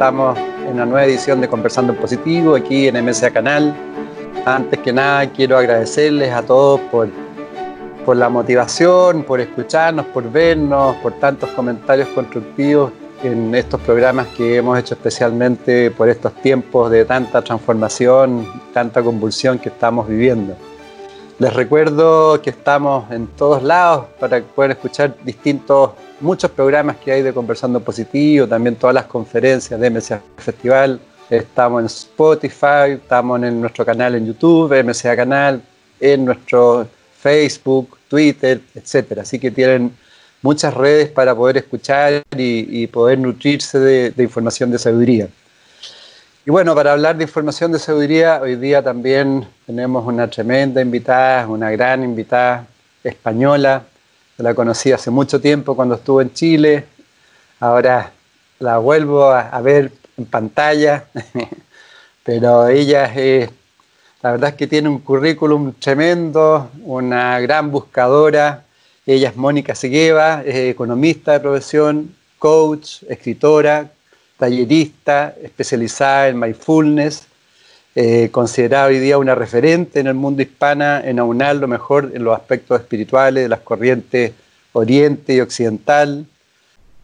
Estamos en una nueva edición de Conversando en Positivo aquí en MSA Canal. Antes que nada quiero agradecerles a todos por, por la motivación, por escucharnos, por vernos, por tantos comentarios constructivos en estos programas que hemos hecho especialmente por estos tiempos de tanta transformación, tanta convulsión que estamos viviendo. Les recuerdo que estamos en todos lados para poder escuchar distintos muchos programas que hay de Conversando Positivo, también todas las conferencias de MCA Festival. Estamos en Spotify, estamos en nuestro canal en YouTube, MCA Canal, en nuestro Facebook, Twitter, etc. Así que tienen muchas redes para poder escuchar y, poder nutrirse de, de, información de sabiduría. Y bueno, para hablar de información de sabiduría, hoy día también tenemos una tremenda invitada, una gran invitada española, la conocí hace mucho tiempo cuando estuve en Chile. Ahora la vuelvo a, ver en pantalla. Pero ella es, la verdad es que tiene un currículum tremendo, una gran buscadora. Ella es Mónica Segueva, es economista de profesión, coach, escritora, tallerista, especializada en mindfulness, eh, considerada hoy día una referente en el mundo hispana en aunar lo mejor en los aspectos espirituales de las corrientes oriente y occidental.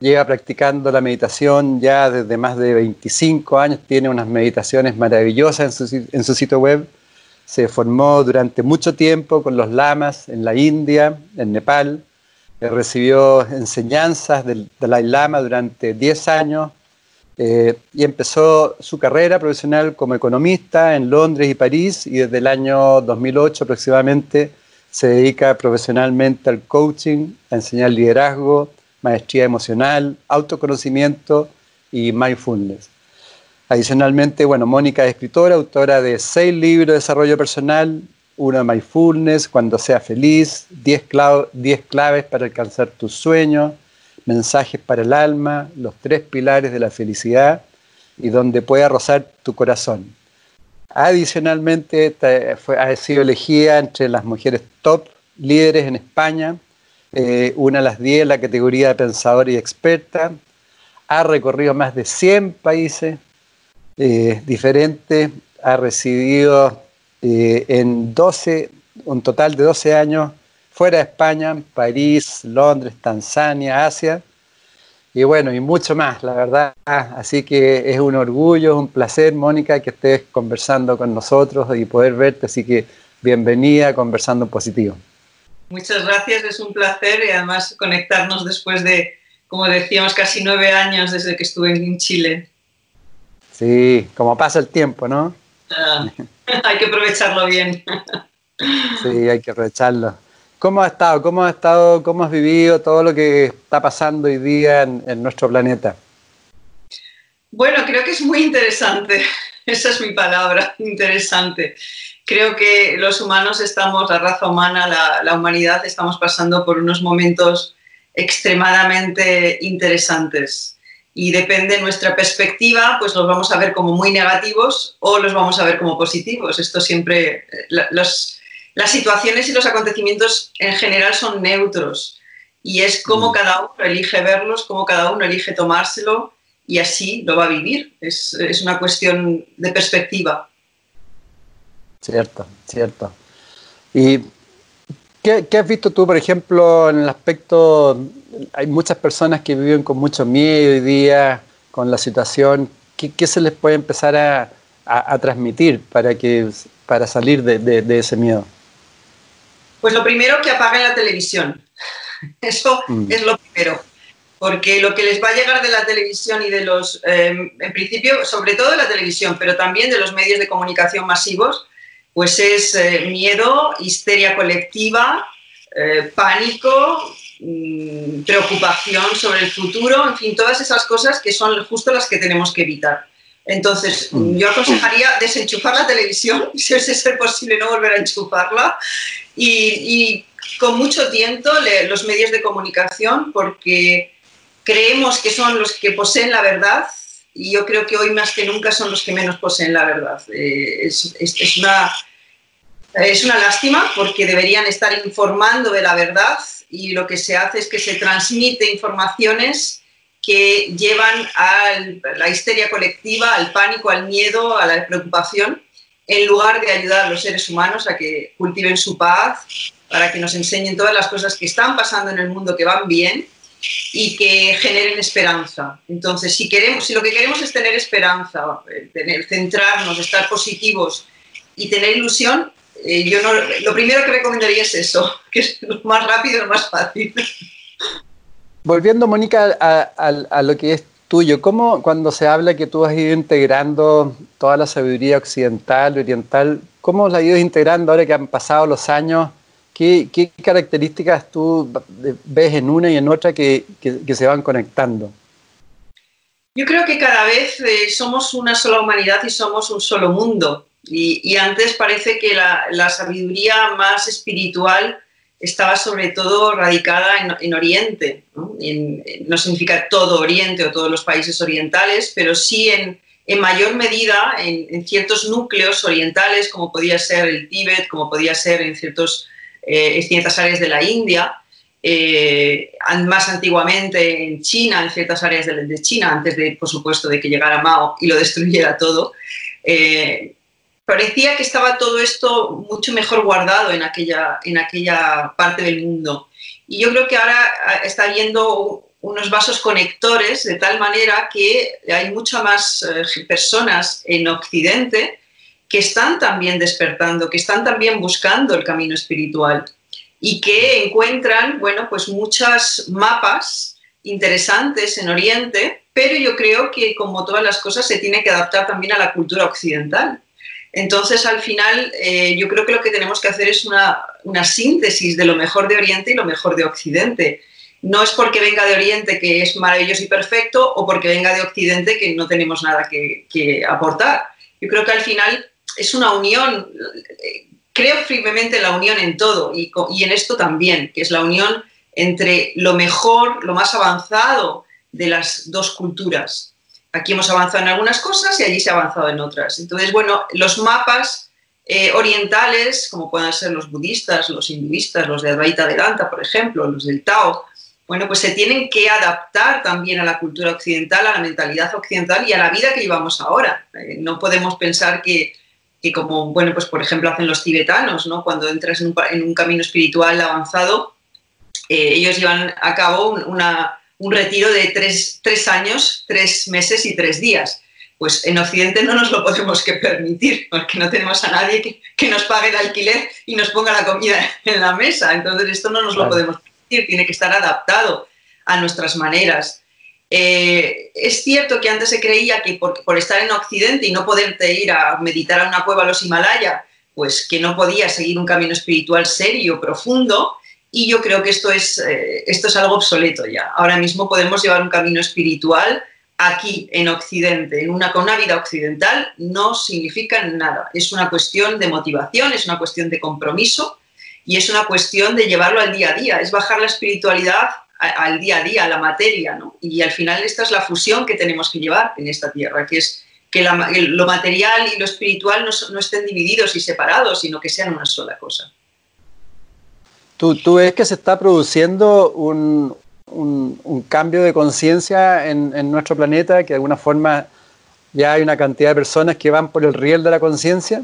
Lleva practicando la meditación ya desde más de 25 años, tiene unas meditaciones maravillosas en su, en su sitio web. Se formó durante mucho tiempo con los lamas en la India, en Nepal. recibió enseñanzas del Dalai Lama durante 10 años eh, y empezó su carrera profesional como economista en Londres y París y desde el año 2008 aproximadamente se dedica profesionalmente al coaching, a enseñar liderazgo, maestría emocional, autoconocimiento y mindfulness. Adicionalmente, bueno, Mónica es escritora, autora de seis libros de desarrollo personal, uno de mindfulness, cuando sea feliz, 10 claves para alcanzar tus sueños, mensajes para el alma, los tres pilares de la felicidad y donde pueda rozar tu corazón. Adicionalmente, ha sido elegida entre las mujeres top líderes en España, eh, una de las 10 en la categoría de pensadora y experta. Ha recorrido más de 100 países eh, diferentes, ha residido eh, en 12, un total de 12 años fuera de España, París, Londres, Tanzania, Asia, y bueno, y mucho más, la verdad. Así que es un orgullo, es un placer, Mónica, que estés conversando con nosotros y poder verte. Así que bienvenida a Conversando en Positivo. Muchas gracias, es un placer y además conectarnos después de, como decíamos, casi nueve años desde que estuve en Chile. Sí, como pasa el tiempo, ¿no? Ah, hay que aprovecharlo bien. sí, hay que aprovecharlo. ¿Cómo has estado? ¿Cómo has estado? ¿Cómo has vivido todo lo que está pasando hoy día en, nuestro planeta? Bueno, creo que es muy interesante. Esa es mi palabra, interesante. Creo que los humanos estamos, la raza humana, la, la humanidad, estamos pasando por unos momentos extremadamente interesantes y depende de nuestra perspectiva, pues los vamos a ver como muy negativos o los vamos a ver como positivos. Esto siempre, eh, los, las situaciones y los acontecimientos en general son neutros y es como mm. cada uno elige verlos, como cada uno elige tomárselo y así lo va a vivir. Es, una cuestión de perspectiva. Cierto, cierto. ¿Y qué, has visto tú, por ejemplo, en el aspecto, hay muchas personas que viven con mucho miedo hoy día con la situación, ¿qué, se les puede empezar a, transmitir para, que, para salir de ese miedo? Pues lo primero, que apaguen la televisión. Eso mm. es lo primero. Porque lo que les va a llegar de la televisión y de los, em, en principio, sobre todo de la televisión, pero también de los medios de comunicación masivos, pues es eh, miedo, histeria colectiva, eh, pánico, mm, preocupación sobre el futuro, en fin, todas esas cosas que son justo las que tenemos que evitar. Entonces, mm. yo aconsejaría desenchufar la televisión, si es ser posible no volver a enchufarla, y, con mucho tiento los medios de comunicación, porque creemos que son los que poseen la verdad, y yo creo que hoy más que nunca son los que menos poseen la verdad. Eh, es, es, una, es una lástima porque deberían estar informando de la verdad y lo que se hace es que se transmite informaciones que llevan a la histeria colectiva, al pánico, al miedo, a la preocupación, en lugar de ayudar a los seres humanos a que cultiven su paz, para que nos enseñen todas las cosas que están pasando en el mundo que van bien y que generen esperanza. Entonces, si, queremos, si lo que queremos es tener esperanza, eh, tener, centrarnos, estar positivos y tener ilusión, eh, yo no, lo primero que recomendaría es eso, que es lo más rápido y lo más fácil. Volviendo, Mónica, a, lo que es tuyo, ¿cómo cuando se habla que tú has ido integrando toda la sabiduría occidental, oriental, cómo la has ido integrando ahora que han pasado los años? ¿Qué, características tú ves en una y en otra que, se van conectando? Yo creo que cada vez eh, somos una sola humanidad y somos un solo mundo. Y, antes parece que la sabiduría más espiritual estaba sobre todo radicada en, Oriente. ¿no? significa todo Oriente o todos los países orientales, pero sí en, mayor medida en, ciertos núcleos orientales, como podía ser el Tíbet, como podía ser en eh, ciertas áreas de la India, eh, más antiguamente en China, en ciertas áreas de, China, antes de, por supuesto, de que llegara Mao y lo destruyera todo. Eh, parecía que estaba todo esto mucho mejor guardado en aquella, en aquella parte del mundo. Y yo creo que ahora ah, está habiendo unos vasos conectores de tal manera que hay muchas más eh, personas en Occidente que están también despertando, que están también buscando el camino espiritual y que encuentran, bueno, pues muchos mapas interesantes en Oriente, pero yo creo que como todas las cosas se tiene que adaptar también a la cultura occidental. Entonces, al final, eh, yo creo que lo que tenemos que hacer es una, síntesis de lo mejor de Oriente y lo mejor de Occidente. No es porque venga de Oriente que es maravilloso y perfecto o porque venga de Occidente que no tenemos nada que, aportar. Yo creo que al final es una unión, creo firmemente en la unión en todo y, y en esto también, que es la unión entre lo mejor, lo más avanzado de las dos culturas. Aquí hemos avanzado en algunas cosas y allí se ha avanzado en otras. Entonces, bueno, los mapas eh, orientales, como puedan ser los budistas, los hinduistas, los de Advaita Vedanta, por ejemplo, los del Tao, bueno, pues se tienen que adaptar también a la cultura occidental, a la mentalidad occidental y a la vida que llevamos ahora. Eh, no podemos pensar que, como, bueno, pues por ejemplo hacen los tibetanos, ¿no? Cuando entras en un, camino espiritual avanzado, eh, ellos llevan a cabo una, un retiro de tres, años, tres meses y tres días. Pues en Occidente no nos lo podemos que permitir, porque no tenemos a nadie que, nos pague el alquiler y nos ponga la comida en la mesa. Entonces esto no nos lo podemos permitir, tiene que estar adaptado a nuestras maneras. Eh, es cierto que antes se creía que por, por, estar en Occidente y no poderte ir a meditar a una cueva a los Himalaya, pues que no podía seguir un camino espiritual serio, profundo, y yo creo que esto es, eh, esto es algo obsoleto ya. Ahora mismo podemos llevar un camino espiritual aquí en Occidente, en una, con una vida occidental, no significa nada. Es una cuestión de motivación, es una cuestión de compromiso y es una cuestión de llevarlo al día a día, es bajar la espiritualidad al día a día, a la materia, Y al final esta es la fusión que tenemos que llevar en esta tierra, que es que lo material y lo espiritual no, no estén divididos y separados, sino que sean una sola cosa. ¿Tú, ves que se está produciendo un, cambio de conciencia en, nuestro planeta, que de alguna forma ya hay una cantidad de personas que van por el riel de la conciencia?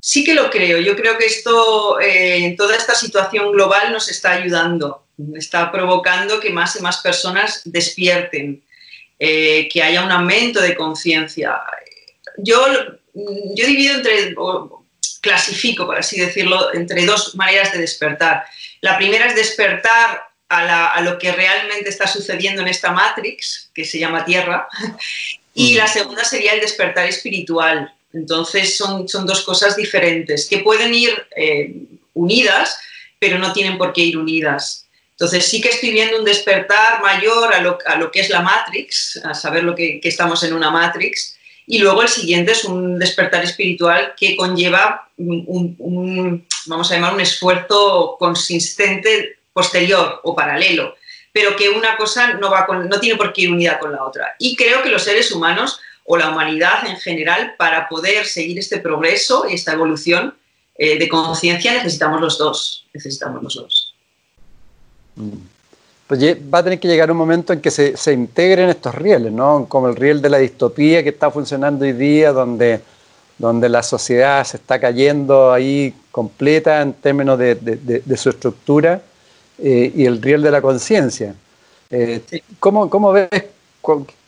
Sí que lo creo. Yo creo que esto, eh, toda esta situación global nos está ayudando, está provocando que más y más personas despierten, eh, que haya un aumento de conciencia. Yo, yo divido entre, clasifico, por así decirlo, entre dos maneras de despertar. La primera es despertar a, lo que realmente está sucediendo en esta Matrix, que se llama Tierra, y la segunda sería el despertar espiritual. Entonces son, son dos cosas diferentes que pueden ir eh, unidas, pero no tienen por qué ir unidas. Entonces sí que estoy viendo un despertar mayor a lo, que es la Matrix, a saber lo que, estamos en una Matrix. Y luego el siguiente es un despertar espiritual que conlleva un, vamos a llamar, un esfuerzo consistente posterior o paralelo, pero que una cosa no, va con, no tiene por qué ir unida con la otra. Y creo que los seres humanos o la humanidad en general, para poder seguir este progreso y esta evolución eh, de conciencia, necesitamos los dos. Necesitamos los dos. Mm. Pues va a tener que llegar un momento en que se, se, integren estos rieles, ¿no? Como el riel de la distopía que está funcionando hoy día, donde, donde la sociedad se está cayendo ahí completa en términos de, de, su estructura, eh, y el riel de la conciencia. Eh, ¿cómo, ¿cómo, ves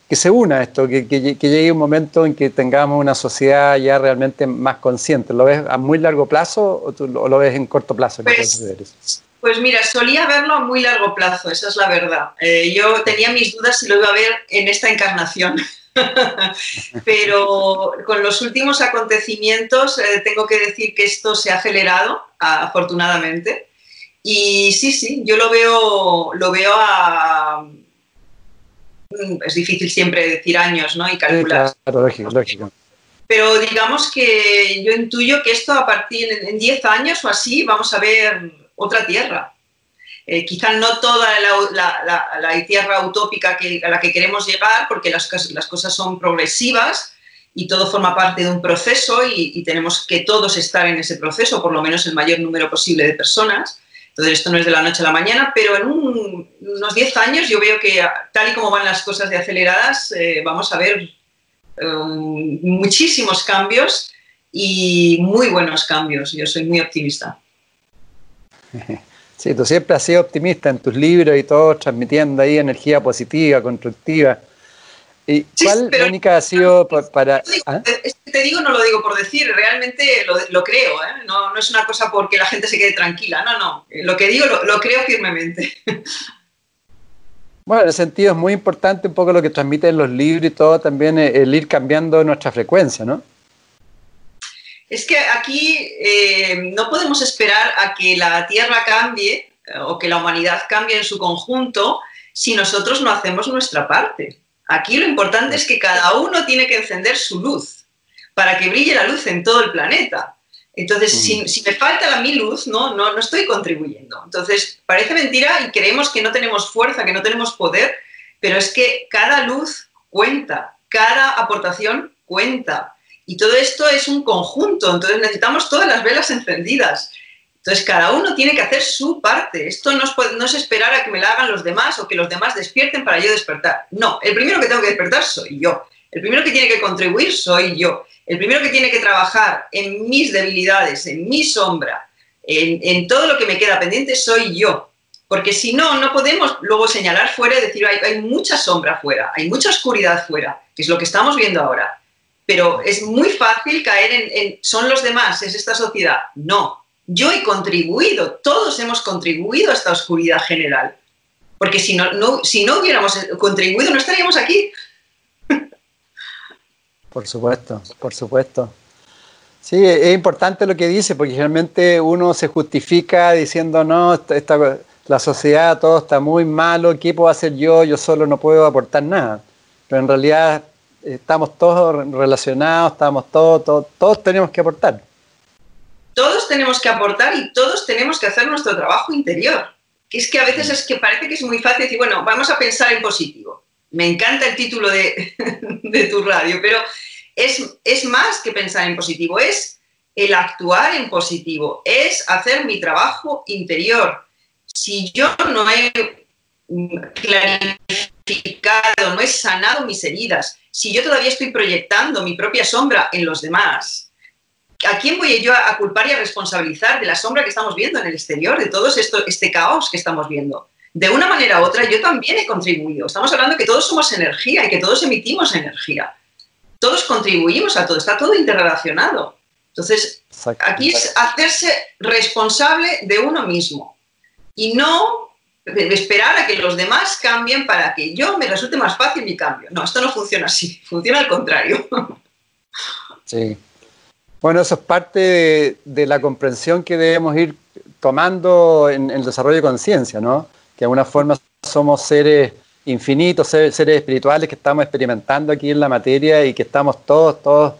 que se una esto, que, que, llegue un momento en que tengamos una sociedad ya realmente más consciente? ¿Lo ves a muy largo plazo o, tú, lo ves en corto plazo? Pues, pues, mira, solía verlo a muy largo plazo, esa es la verdad. Eh, yo tenía mis dudas si lo iba a ver en esta encarnación. Pero con los últimos acontecimientos eh, tengo que decir que esto se ha acelerado, afortunadamente. Y sí, sí, yo lo veo, lo veo a, Mm, es difícil siempre decir años ¿no? y calcular. Pero digamos que yo intuyo que esto a partir en 10 años o así vamos a ver otra tierra. Eh, quizá no toda la, tierra utópica a la que queremos llegar, porque las, las, cosas son progresivas y todo forma parte de un proceso y, y, tenemos que todos estar en ese proceso, por lo menos el mayor número posible de personas. Entonces, esto no es de la noche a la mañana, pero en unos 10 años yo veo que tal y como van las cosas de aceleradas, eh, vamos a ver um, muchísimos cambios y muy buenos cambios. Yo soy muy optimista. Sí, tú siempre has sido optimista en tus libros y todo, transmitiendo ahí energía positiva, constructiva. ¿Y cuál, única ha sido para...? ¿ah? Te digo, no lo digo por decir, realmente lo, creo, ¿eh? no, es una cosa porque la gente se quede tranquila, no, no, lo que digo lo, creo firmemente. Bueno, en ese sentido es muy importante un poco lo que transmiten los libros y todo, también el ir cambiando nuestra frecuencia, ¿no? Es que aquí eh, no podemos esperar a que la Tierra cambie eh, o que la humanidad cambie en su conjunto si nosotros no hacemos nuestra parte. Aquí lo importante es que cada uno tiene que encender su luz para que brille la luz en todo el planeta. Entonces, si, me falta la mi luz, ¿no? No, no estoy contribuyendo. Entonces, parece mentira y creemos que no tenemos fuerza, que no tenemos poder, pero es que cada luz cuenta, cada aportación cuenta. Y todo esto es un conjunto, entonces necesitamos todas las velas encendidas. Entonces, cada uno tiene que hacer su parte. Esto no es, esperar a que me la hagan los demás o que los demás despierten para yo despertar. No, el primero que tengo que despertar soy yo. El primero que tiene que contribuir soy yo. El primero que tiene que trabajar en mis debilidades, en mi sombra, en, todo lo que me queda pendiente soy yo. Porque si no, no podemos luego señalar fuera y decir, hay, hay mucha sombra fuera, hay mucha oscuridad fuera, es lo que estamos viendo ahora. Pero es muy fácil caer en, son los demás, es esta sociedad. No, yo he contribuido, todos hemos contribuido a esta oscuridad general. Porque si no, no, si no hubiéramos contribuido, no estaríamos aquí. Por supuesto, por supuesto. Sí, es importante lo que dice, porque generalmente uno se justifica diciendo, no, esta, la sociedad, todo está muy malo, ¿qué puedo hacer yo? Yo solo no puedo aportar nada. Pero en realidad estamos todos relacionados, estamos todos, todos, todos tenemos que aportar todos tenemos que aportar y todos tenemos que hacer nuestro trabajo interior. Que es que a veces es que parece que es muy fácil decir, bueno, vamos a pensar en positivo. Me encanta el título de, tu radio, pero es, es más que pensar en positivo, es el actuar en positivo, es hacer mi trabajo interior. Si yo no he clarificado, no he sanado mis heridas, si yo todavía estoy proyectando mi propia sombra en los demás, ¿a quién voy yo a culpar y a responsabilizar de la sombra que estamos viendo en el exterior, de todo esto, este caos que estamos viendo? De una manera u otra, yo también he contribuido. Estamos hablando que todos somos energía y que todos emitimos energía. Todos contribuimos a todo, está todo interrelacionado. Entonces, aquí es hacerse responsable de uno mismo y no esperar a que los demás cambien para que yo me resulte más fácil mi cambio. No, esto no funciona así, funciona al contrario. Sí, bueno, eso es parte de, la comprensión que debemos ir tomando en, el desarrollo de conciencia, ¿no? que de alguna forma somos seres infinitos, seres, espirituales que estamos experimentando aquí en la materia y que estamos todos, todos,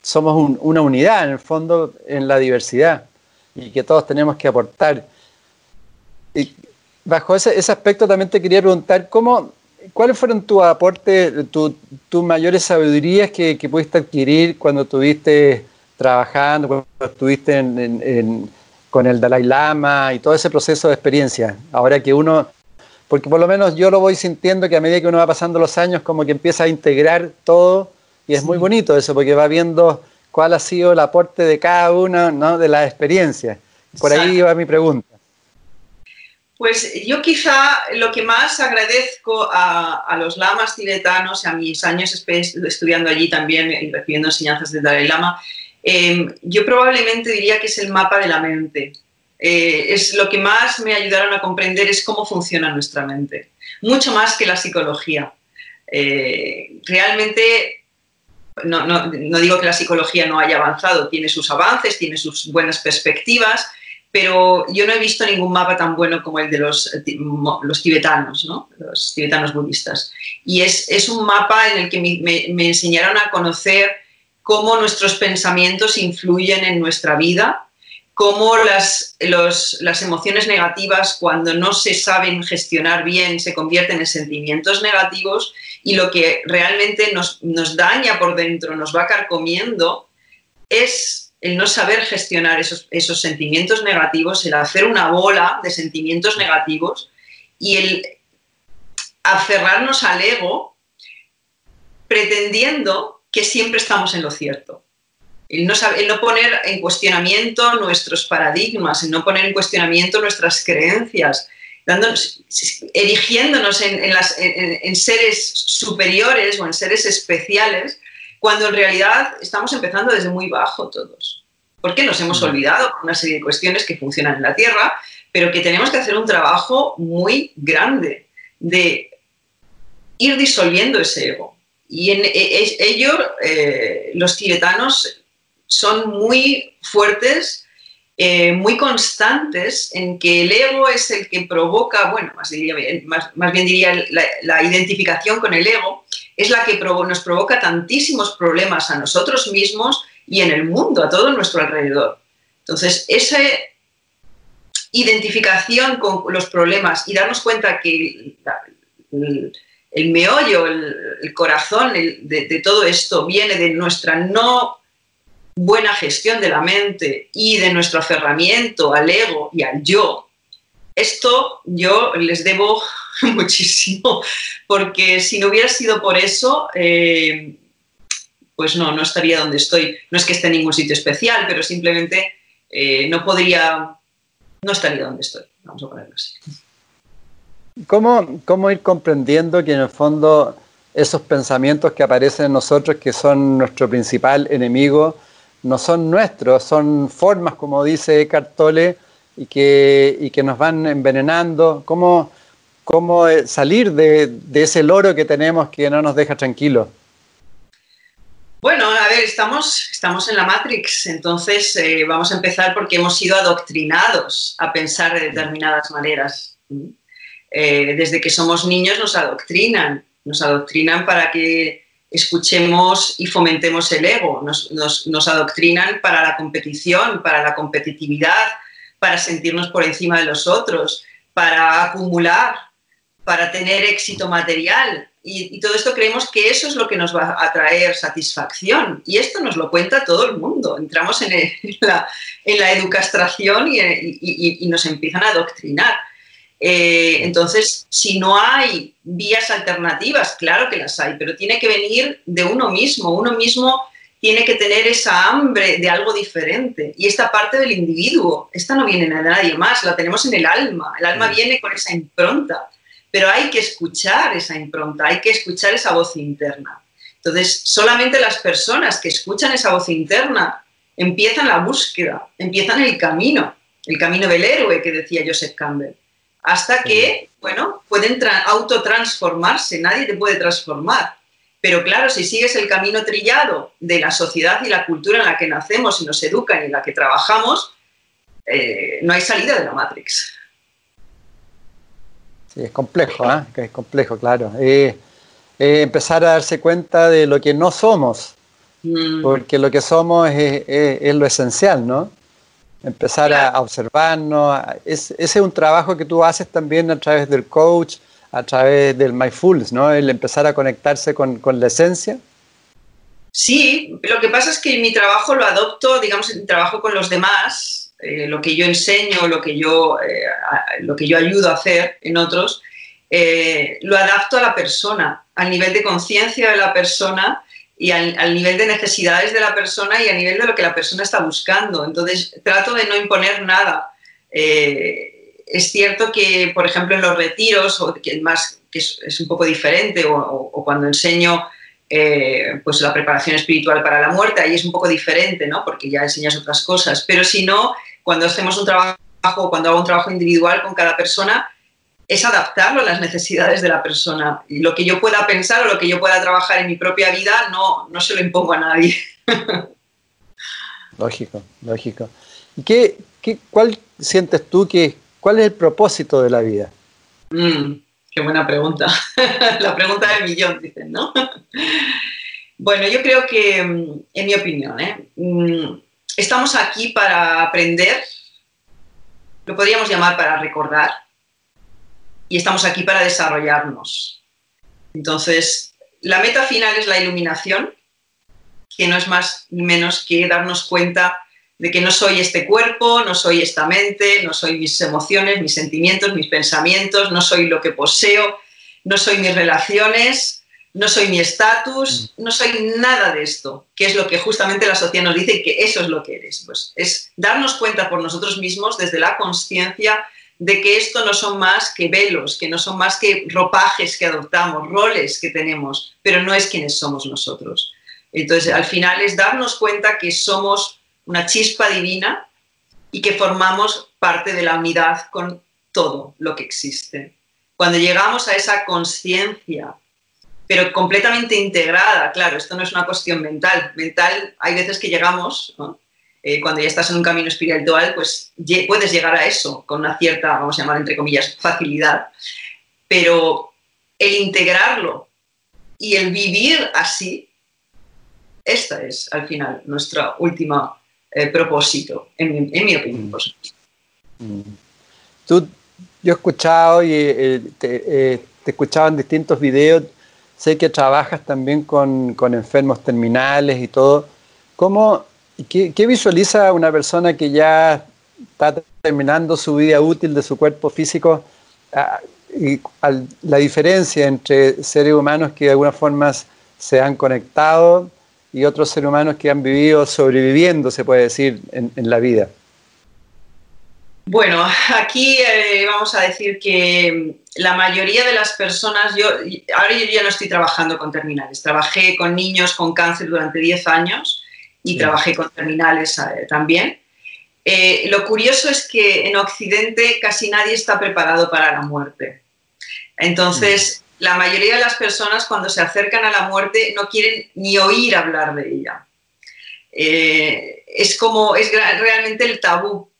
somos una unidad en el fondo en la diversidad y que todos tenemos que aportar. Bajo ese, aspecto también te quería preguntar, ¿cómo, ¿cuáles fueron tus aportes, tus mayores sabidurías que, que, pudiste adquirir cuando estuviste trabajando, cuando estuviste con el Dalai Lama y todo ese proceso de experiencia? Ahora que uno porque por lo menos yo lo voy sintiendo que a medida que uno va pasando los años como que empieza a integrar todo y es muy bonito eso porque va viendo cuál ha sido el aporte de cada uno ¿no? de las experiencias. Por ahí va mi pregunta. Pues yo quizá lo que más agradezco a, los lamas tibetanos, a mis años estudiando allí también y recibiendo enseñanzas del Dalai Lama, eh, yo probablemente diría que es el mapa de la mente. Eh, es lo que más me ayudaron a comprender es cómo funciona nuestra mente, mucho más que la psicología. Eh, realmente, no, no, digo que la psicología no haya avanzado, tiene sus avances, tiene sus buenas perspectivas, pero yo no he visto ningún mapa tan bueno como el de los, los tibetanos, ¿no? los tibetanos budistas. Y es, es, un mapa en el que me, me enseñaron a conocer cómo nuestros pensamientos influyen en nuestra vida cómo las, las emociones negativas, cuando no se saben gestionar bien, se convierten en sentimientos negativos y lo que realmente nos, daña por dentro, nos va carcomiendo, es el no saber gestionar esos, esos sentimientos negativos, el hacer una bola de sentimientos negativos y el aferrarnos al ego pretendiendo que siempre estamos en lo cierto. El no, poner en cuestionamiento nuestros paradigmas, el no poner en cuestionamiento nuestras creencias, dándonos, erigiéndonos en, seres superiores o en seres especiales, cuando en realidad estamos empezando desde muy bajo todos. Porque nos hemos mm. olvidado una serie de cuestiones que funcionan en la Tierra, pero que tenemos que hacer un trabajo muy grande de ir disolviendo ese ego. Y en e, e, ello, eh, los tibetanos son muy fuertes, eh, muy constantes en que el ego es el que provoca, bueno, más, bien diría la, identificación con el ego, es la que nos provoca tantísimos problemas a nosotros mismos y en el mundo, a todo nuestro alrededor. Entonces, esa identificación con los problemas y darnos cuenta que el, meollo, el, corazón de, todo esto viene de nuestra no buena gestión de la mente y de nuestro aferramiento al ego y al yo, esto yo les debo muchísimo, porque si no hubiera sido por eso, eh, pues no, no estaría donde estoy. No es que esté en ningún sitio especial, pero simplemente eh, no podría, no estaría donde estoy. Vamos a ponerlo así. ¿Cómo, ¿Cómo ir comprendiendo que en el fondo esos pensamientos que aparecen en nosotros, que son nuestro principal enemigo, no son nuestros, son formas, como dice Eckhart Tolle, y que, que nos van envenenando. ¿Cómo, cómo eh, salir de, ese loro que tenemos que no nos deja tranquilos? Bueno, a ver, estamos, estamos en la Matrix, entonces eh, vamos a empezar porque hemos sido adoctrinados a pensar de determinadas maneras. Eh, desde que somos niños nos adoctrinan, nos adoctrinan para que escuchemos y fomentemos el ego, nos, adoctrinan para la competición, para la competitividad, para sentirnos por encima de los otros, para acumular, para tener éxito material. Y, todo esto creemos que eso es lo que nos va a traer satisfacción. Y esto nos lo cuenta todo el mundo. Entramos en, la, en la, educastración y nos empiezan a adoctrinar. Eh, entonces, si no hay vías alternativas, claro que las hay, pero tiene que venir de uno mismo. Uno mismo tiene que tener esa hambre de algo diferente. Y esta parte del individuo, esta no viene de nadie más, la tenemos en el alma. El alma mm. viene con esa impronta, pero hay que escuchar esa impronta, hay que escuchar esa voz interna. Entonces, solamente las personas que escuchan esa voz interna empiezan la búsqueda, empiezan el camino, el camino del héroe que decía Joseph Campbell hasta que, bueno, pueden autotransformarse, nadie te puede transformar. Pero claro, si sigues el camino trillado de la sociedad y la cultura en la que nacemos y nos educan y en la que trabajamos, eh, no hay salida de la Matrix. Es complejo, ¿eh? es complejo, claro. empezar a darse cuenta de lo que no somos, mm. porque lo que somos es, lo esencial, ¿no? Empezar a, observarnos. ese es un trabajo que tú haces también a través del coach, a través del mindfulness, ¿no? El empezar a conectarse con, con la esencia. Sí, lo que pasa es que mi trabajo lo adopto, digamos, en trabajo con los demás, eh, lo que yo enseño, lo que yo, eh, lo que yo ayudo a hacer en otros, eh, lo adapto a la persona, al nivel de conciencia de la persona y al, nivel de necesidades de la persona y al nivel de lo que la persona está buscando. Entonces, trato de no imponer nada. es cierto que, por ejemplo, en los retiros, o que, más, que es, un poco diferente, o cuando enseño eh, pues la preparación espiritual para la muerte, ahí es un poco diferente, ¿no? Porque ya enseñas otras cosas. Pero si no, cuando hacemos un trabajo, cuando hago un trabajo individual con cada persona, es adaptarlo a las necesidades de la persona. Y lo que yo pueda pensar o lo que yo pueda trabajar en mi propia vida, no, no se lo impongo a nadie. lógico, lógico. ¿Y qué, qué, cuál sientes tú que, cuál es el propósito de la vida? Mm. Qué buena pregunta. la pregunta del millón, dicen, ¿no? bueno, yo creo que, mm, en mi opinión, ¿eh? mm, estamos aquí para aprender, lo podríamos llamar para recordar, y estamos aquí para desarrollarnos. Entonces, la meta final es la iluminación, que no es más ni menos que darnos cuenta de que no soy este cuerpo, no soy esta mente, no soy mis emociones, mis sentimientos, mis pensamientos, no soy lo que poseo, no soy mis relaciones, no soy mi estatus, mm. no soy nada de esto, que es lo que justamente la sociedad nos dice que eso es lo que eres. Pues es darnos cuenta por nosotros mismos desde la conciencia de que esto no son más que velos, que no son más que ropajes que adoptamos, roles que tenemos, pero no es quienes somos nosotros. Entonces, al final es darnos cuenta que somos una chispa divina y que formamos parte de la unidad con todo lo que existe. Cuando llegamos a esa conciencia, pero completamente integrada, claro, esto no es una cuestión mental. Mental, hay veces que llegamos, eh, cuando ya estás en un camino espiritual, pues puedes llegar a eso con una cierta, vamos a llamar entre comillas, facilidad. Pero el integrarlo y el vivir así, esta es al final nuestra última propósito, en, mi opinión, mm. Tú, yo he escuchado y eh, te, eh, te, he escuchado en distintos videos, sé que trabajas también con, con enfermos terminales y todo. ¿Cómo, qué, visualiza una persona que ya está terminando su vida útil de su cuerpo físico? Ah, la diferencia entre seres humanos que de alguna forma se han conectado y otros seres humanos que han vivido sobreviviendo, se puede decir, en, la vida? Bueno, aquí eh, vamos a decir que la mayoría de las personas, yo ahora yo ya no estoy trabajando con terminales, trabajé con niños con cáncer durante 10 años y trabajé con terminales eh, también. Eh, lo curioso es que en Occidente casi nadie está preparado para la muerte. Entonces, la mayoría de las personas cuando se acercan a la muerte no quieren ni oír hablar de ella. Eh, es como, es realmente el tabú.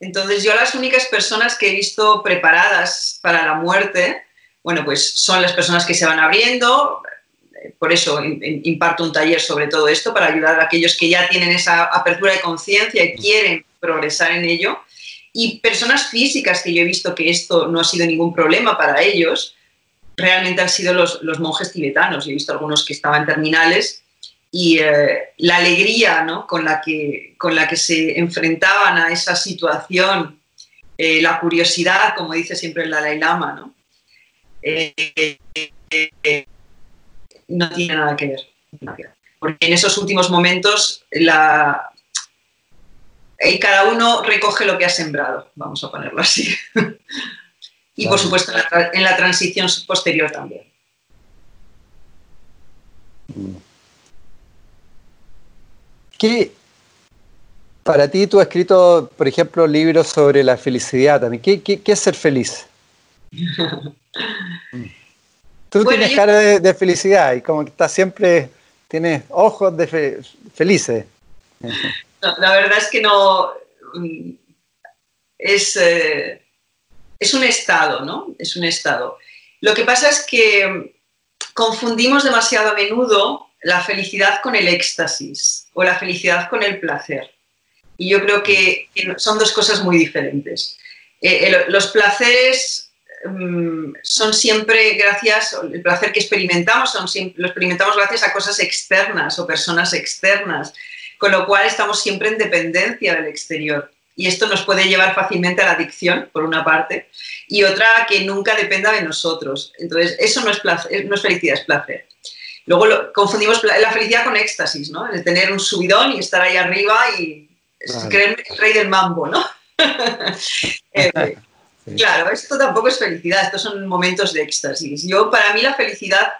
Entonces yo las únicas personas que he visto preparadas para la muerte, bueno, pues son las personas que se van abriendo, por eso imparto un taller sobre todo esto, para ayudar a aquellos que ya tienen esa apertura de conciencia y quieren progresar en ello, y personas físicas que yo he visto que esto no ha sido ningún problema para ellos, realmente han sido los, monjes tibetanos. He visto algunos que estaban terminales y eh, la alegría ¿no? con, la que, con la que se enfrentaban a esa situación, eh, la curiosidad, como dice siempre el Dalai Lama, ¿no? Eh, no tiene nada que ver. Porque en esos últimos momentos la, cada uno recoge lo que ha sembrado, vamos a ponerlo así. y por supuesto en la, transición posterior también. ¿Qué, para ti tú has escrito, por ejemplo, libros sobre la felicidad también. ¿Qué, es ser feliz? tú tienes cara de, felicidad y como que estás siempre, tienes ojos de felices. la verdad es que no, mm, es... Eh, es un estado, ¿no? Es un estado. Lo que pasa es que confundimos demasiado a menudo la felicidad con el éxtasis o la felicidad con el placer. Y yo creo que son dos cosas muy diferentes. Eh, los placeres mm, son siempre gracias, el placer que experimentamos lo experimentamos gracias a cosas externas o personas externas, con lo cual estamos siempre en dependencia del exterior. Y esto nos puede llevar fácilmente a la adicción, por una parte, y otra que nunca dependa de nosotros. Entonces, eso no es, no es felicidad, es placer. Luego confundimos la felicidad con éxtasis, ¿no? El tener un subidón y estar ahí arriba y creer el rey del mambo, ¿no? Eh, claro, esto tampoco es felicidad, estos son momentos de éxtasis. Yo, para mí, la felicidad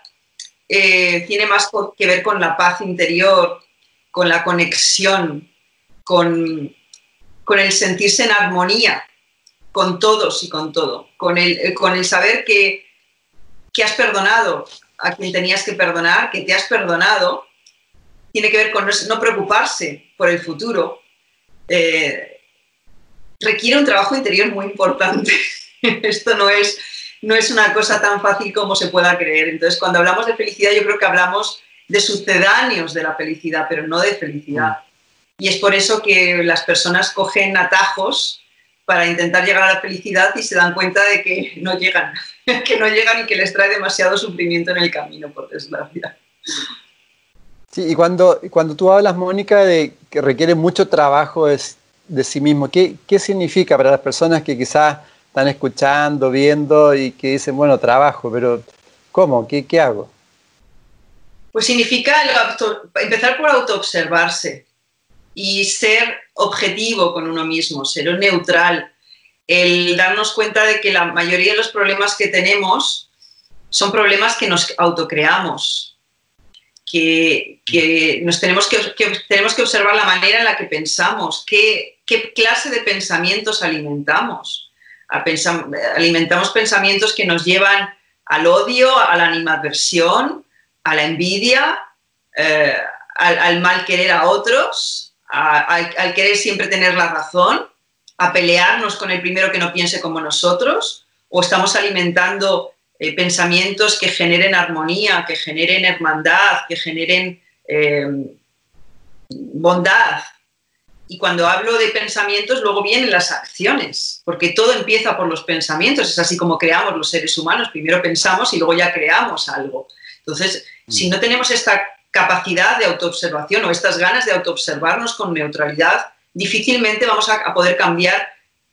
eh, tiene más que ver con la paz interior, con la conexión, con, con el sentirse en armonía con todos y con todo, con el, eh, con el saber que, que has perdonado a quien tenías que perdonar, que te has perdonado, tiene que ver con no, preocuparse por el futuro. Eh, requiere un trabajo interior muy importante. Esto no es, no es una cosa tan fácil como se pueda creer. Entonces, cuando hablamos de felicidad, yo creo que hablamos de sucedáneos de la felicidad, pero no de felicidad. Y es por eso que las personas cogen atajos para intentar llegar a la felicidad y se dan cuenta de que no llegan, que no llegan y que les trae demasiado sufrimiento en el camino, por desgracia. Sí, y cuando, cuando tú hablas, Mónica, de que requiere mucho trabajo de, de sí mismo, ¿qué, ¿qué significa para las personas que quizás están escuchando, viendo y que dicen, bueno, trabajo, pero ¿cómo? ¿Qué, qué hago? Pues significa empezar por autoobservarse, y ser objetivo con uno mismo, ser neutral, el darnos cuenta de que la mayoría de los problemas que tenemos son problemas que nos autocreamos, que, que nos tenemos que, tenemos que observar la manera en la que pensamos, qué, qué clase de pensamientos alimentamos. alimentamos pensamientos que nos llevan al odio, a la animadversión, a la envidia, eh, al, al mal querer a otros, al querer siempre tener la razón, a pelearnos con el primero que no piense como nosotros, o estamos alimentando eh, pensamientos que generen armonía, que generen hermandad, que generen eh, bondad. Y cuando hablo de pensamientos, luego vienen las acciones, porque todo empieza por los pensamientos, es así como creamos los seres humanos, primero pensamos y luego ya creamos algo. Entonces, si mm. no tenemos esta capacidad de autoobservación o estas ganas de autoobservarnos con neutralidad, difícilmente vamos a, poder cambiar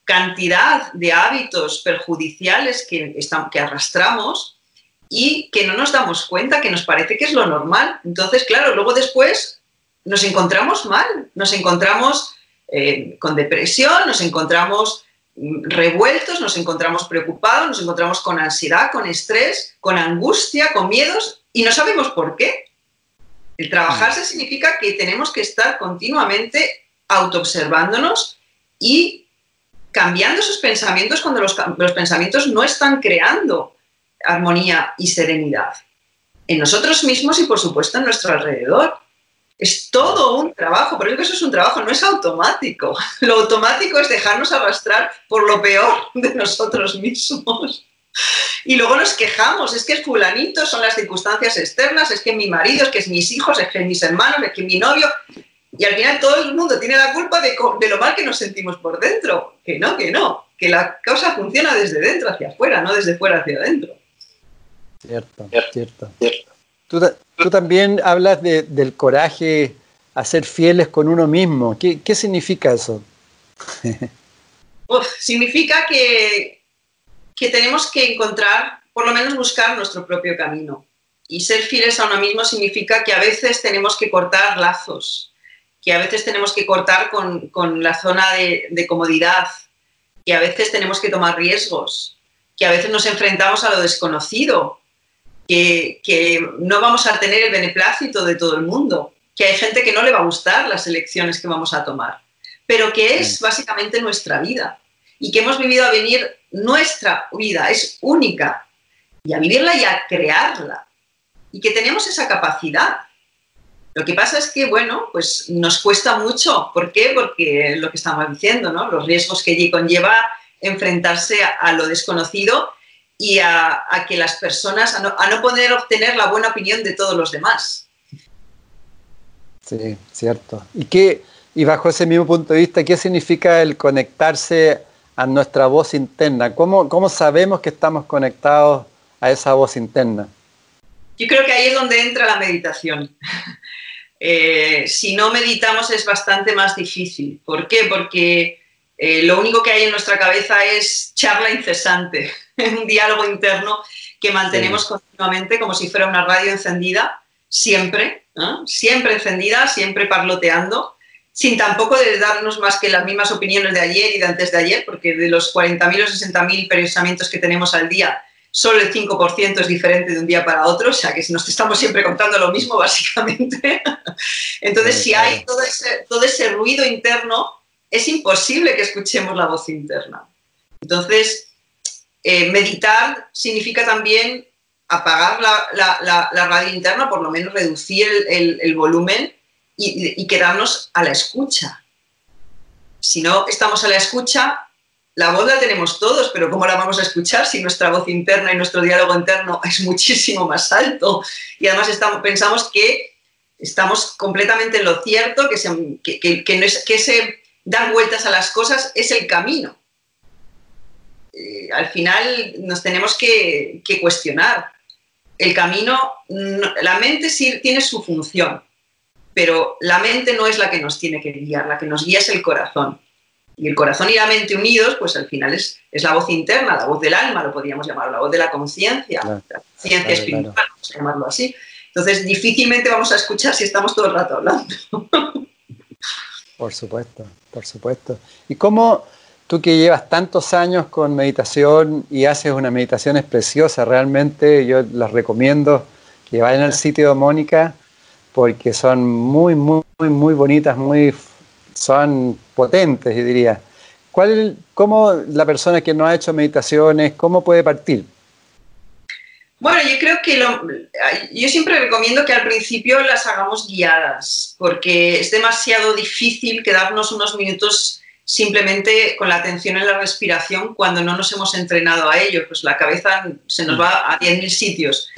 cantidad de hábitos perjudiciales que, que arrastramos y que no nos damos cuenta, que nos parece que es lo normal. Entonces, claro, luego después nos encontramos mal, nos encontramos eh, con depresión, nos encontramos mm, revueltos, nos encontramos preocupados, nos encontramos con ansiedad, con estrés, con angustia, con miedos y no sabemos por qué. El trabajarse mm. significa que tenemos que estar continuamente autoobservándonos y cambiando esos pensamientos cuando los, pensamientos no están creando armonía y serenidad en nosotros mismos y por supuesto en nuestro alrededor. Es todo un trabajo, por eso eso es un trabajo, no es automático. Lo automático es dejarnos arrastrar por lo peor de nosotros mismos. Y luego nos quejamos, es que es fulanito, son las circunstancias externas, es que mi marido, es que es mis hijos, es que es mis hermanos, es que mi novio. Y al final todo el mundo tiene la culpa de, lo mal que nos sentimos por dentro. Que no, que no, que la cosa funciona desde dentro hacia afuera, no desde fuera hacia adentro. Cierto, cierto. Tú, también hablas del coraje a ser fieles con uno mismo. ¿Qué, qué significa eso? significa que, que tenemos que encontrar, por lo menos buscar nuestro propio camino. Y ser fieles a uno mismo significa que a veces tenemos que cortar lazos, que a veces tenemos que cortar con, con la zona de, de, comodidad, que a veces tenemos que tomar riesgos, que a veces nos enfrentamos a lo desconocido, que, que no vamos a tener el beneplácito de todo el mundo, que hay gente que no le va a gustar las elecciones que vamos a tomar, pero que es básicamente nuestra vida y que hemos vivido a venir nuestra vida, es única, y a vivirla y a crearla, y que tenemos esa capacidad. Lo que pasa es que, bueno, pues nos cuesta mucho. ¿Por qué? Porque lo que estamos diciendo, ¿no? Los riesgos que conlleva enfrentarse a, lo desconocido y a, que las personas, a no, a no poder obtener la buena opinión de todos los demás. Sí, cierto. ¿Y, qué, y bajo ese mismo punto de vista, qué significa el conectarse a nuestra voz interna? ¿Cómo, cómo sabemos que estamos conectados a esa voz interna? Yo creo que ahí es donde entra la meditación. Eh, si no meditamos es bastante más difícil. ¿Por qué? Porque eh, lo único que hay en nuestra cabeza es charla incesante, un diálogo interno que mantenemos continuamente como si fuera una radio encendida, siempre, siempre encendida, siempre parloteando, sin tampoco de darnos más que las mismas opiniones de ayer y de antes de ayer, porque de los 40.000 o 60.000 pensamientos que tenemos al día, solo el 5% es diferente de un día para otro, o sea que nos estamos siempre contando lo mismo básicamente. Entonces, si hay todo ese, todo ese ruido interno, es imposible que escuchemos la voz interna. Entonces, eh, meditar significa también apagar la, radio interna, por lo menos reducir el, volumen y, quedarnos a la escucha. Si no estamos a la escucha, la voz la tenemos todos, pero ¿cómo la vamos a escuchar si nuestra voz interna y nuestro diálogo interno es muchísimo más alto? Y además pensamos que estamos completamente en lo cierto, que, se, no es, ese dar vueltas a las cosas es el camino. Eh, al final nos tenemos que, cuestionar. El camino, la mente sí tiene su función, pero la mente no es la que nos tiene que guiar, la que nos guía es el corazón. Y el corazón y la mente unidos, pues al final es, es la voz interna, la voz del alma, lo podríamos llamar, la voz de la conciencia, la conciencia espiritual, vamos a llamarlo así. Entonces, difícilmente vamos a escuchar si estamos todo el rato hablando. Por supuesto, por supuesto. ¿Y cómo tú que llevas tantos años con meditación y haces unas meditaciones preciosas, realmente yo las recomiendo que vayan al sitio de Mónica porque son muy, muy, muy, bonitas, muy son potentes, yo diría. ¿Cuál, ¿Cómo la persona que no ha hecho meditaciones, cómo puede partir? Bueno, yo creo que yo siempre recomiendo que al principio las hagamos guiadas, porque es demasiado difícil quedarnos unos minutos simplemente con la atención en la respiración cuando no nos hemos entrenado a ello, pues la cabeza se nos va a 10.000 sitios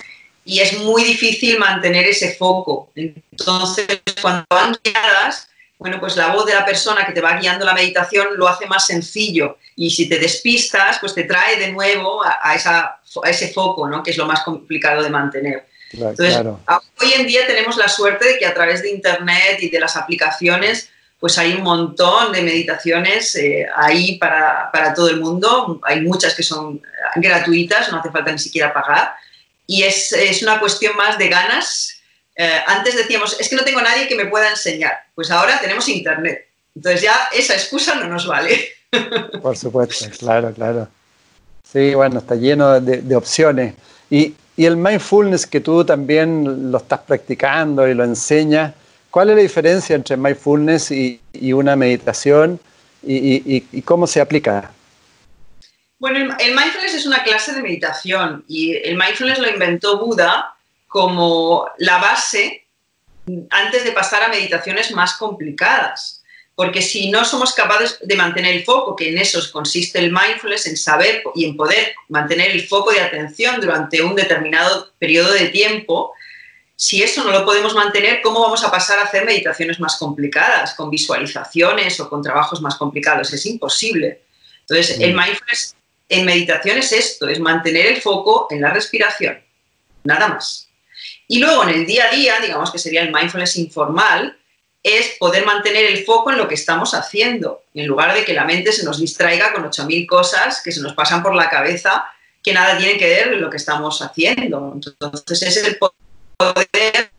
y es muy difícil mantener ese foco. Entonces, cuando van guiadas, bueno, pues la voz de la persona que te va guiando la meditación lo hace más sencillo y si te despistas, pues te trae de nuevo a, esa, a ese foco, ¿no? que es lo más complicado de mantener. Entonces, hoy en día tenemos la suerte de que a través de Internet y de las aplicaciones, pues hay un montón de meditaciones eh, ahí para, para, todo el mundo. Hay muchas que son gratuitas, no hace falta ni siquiera pagar. Y es, es una cuestión más de ganas eh, antes decíamos, es que no tengo nadie que me pueda enseñar. Pues ahora tenemos Internet. Entonces ya esa excusa no nos vale. Por supuesto, claro, claro. Sí, bueno, está lleno de, opciones. Y, el mindfulness que tú también lo estás practicando y lo enseñas, ¿cuál es la diferencia entre mindfulness y, una meditación y, cómo se aplica? Bueno, el mindfulness es una clase de meditación y el mindfulness lo inventó Buda como la base antes de pasar a meditaciones más complicadas. Porque si no somos capaces de mantener el foco, que en eso consiste el mindfulness, en saber y en poder mantener el foco de atención durante un determinado periodo de tiempo, si eso no lo podemos mantener, ¿cómo vamos a pasar a hacer meditaciones más complicadas, con visualizaciones o con trabajos más complicados? Es imposible. Entonces, el mindfulness en meditación es esto, es mantener el foco en la respiración, nada más. Y luego en el día a día, digamos que sería el mindfulness informal, es poder mantener el foco en lo que estamos haciendo, en lugar de que la mente se nos distraiga con 8.000 cosas que se nos pasan por la cabeza que nada tienen que ver con lo que estamos haciendo. Entonces es el poder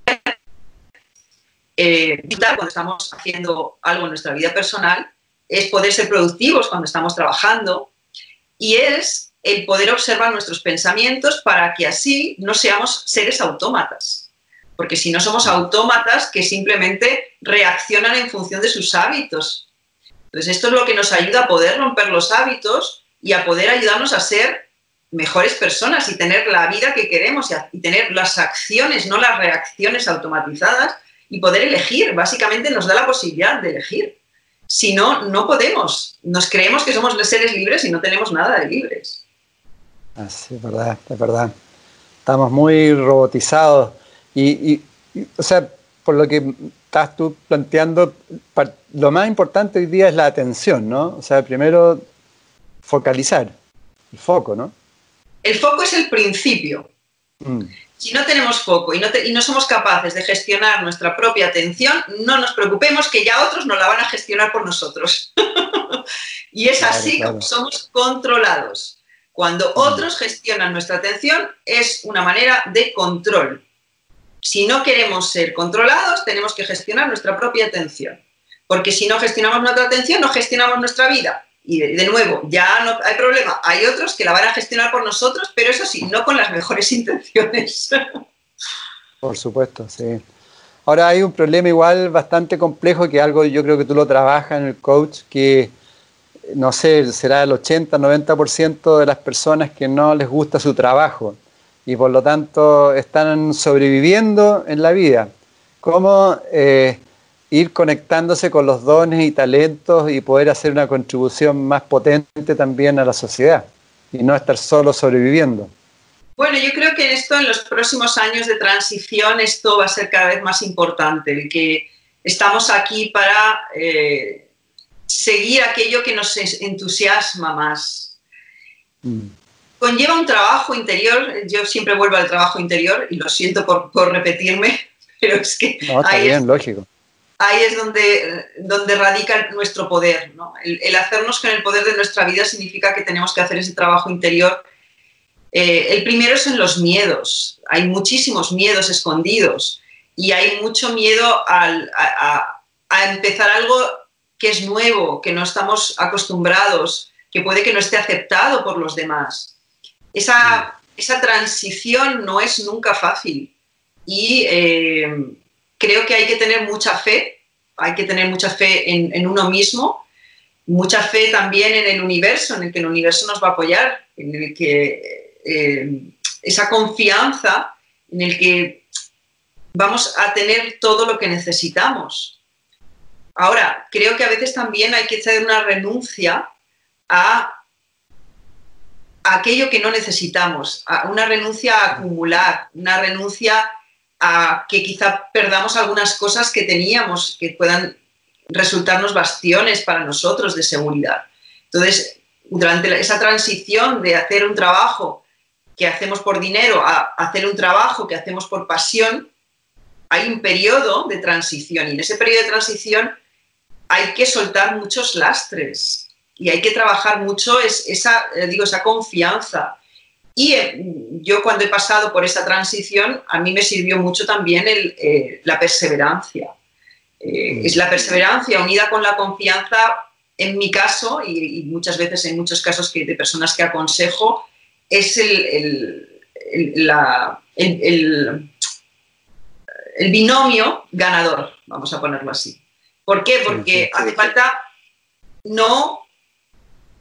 eh, cuando estamos haciendo algo en nuestra vida personal, es poder ser productivos cuando estamos trabajando y es el poder observar nuestros pensamientos para que así no seamos seres autómatas. Porque si no somos autómatas que simplemente reaccionan en función de sus hábitos. Entonces esto es lo que nos ayuda a poder romper los hábitos y a poder ayudarnos a ser mejores personas y tener la vida que queremos y, tener las acciones, no las reacciones automatizadas y poder elegir. Básicamente nos da la posibilidad de elegir. Si no, no podemos. Nos creemos que somos seres libres y no tenemos nada de libres. Así, es verdad, es verdad. Estamos muy robotizados. Y, o sea, por lo que estás tú planteando, lo más importante hoy día es la atención, ¿no? O sea, primero focalizar, el foco, ¿no? El foco es el principio. Mm. Si no tenemos foco y no, y no, somos capaces de gestionar nuestra propia atención, no nos preocupemos que ya otros no la van a gestionar por nosotros. y es así como somos controlados. Cuando otros gestionan nuestra atención es una manera de control. Si no queremos ser controlados, tenemos que gestionar nuestra propia atención. Porque si no gestionamos nuestra atención, no gestionamos nuestra vida. Y de, nuevo, ya no hay problema. Hay otros que la van a gestionar por nosotros, pero eso sí, no con las mejores intenciones. Por supuesto, sí. Ahora hay un problema igual bastante complejo que algo yo creo que tú lo trabajas en el coach, que no sé, será el 80-90% de las personas que no les gusta su trabajo y por lo tanto están sobreviviendo en la vida. ¿Cómo eh, ir conectándose con los dones y talentos y poder hacer una contribución más potente también a la sociedad y no estar solo sobreviviendo? Bueno, yo creo que esto en los próximos años de transición esto va a ser cada vez más importante, el que estamos aquí para eh, seguir aquello que nos entusiasma más. Mm. Conlleva un trabajo interior, yo siempre vuelvo al trabajo interior y lo siento por, por repetirme, pero es que... No, está bien, lógico ahí es donde, donde radica nuestro poder. El, hacernos con el poder de nuestra vida significa que tenemos que hacer ese trabajo interior. Eh, el primero es en los miedos. Hay muchísimos miedos escondidos y hay mucho miedo a, empezar algo que es nuevo, que no estamos acostumbrados, que puede que no esté aceptado por los demás. Esa, esa transición no es nunca fácil y eh, creo que hay que tener mucha fe, hay que tener mucha fe en, uno mismo, mucha fe también en el universo, en el que el universo nos va a apoyar, en el que eh, esa confianza, en el que vamos a tener todo lo que necesitamos. Ahora, creo que a veces también hay que hacer una renuncia a aquello que no necesitamos, a una renuncia a acumular, una renuncia a que quizá perdamos algunas cosas que teníamos que puedan resultarnos bastiones para nosotros de seguridad. Entonces, durante esa transición de hacer un trabajo que hacemos por dinero a hacer un trabajo que hacemos por pasión, hay un periodo de transición y en ese periodo de transición hay que soltar muchos lastres y hay que trabajar mucho esa, eh, digo, esa confianza, y eh, yo cuando he pasado por esa transición, a mí me sirvió mucho también eh, la perseverancia. Eh, mm. es la perseverancia unida con la confianza, en mi caso, y, muchas veces en muchos casos que, de personas que aconsejo, es el, el, binomio ganador, vamos a ponerlo así. ¿Por qué? Porque hace falta no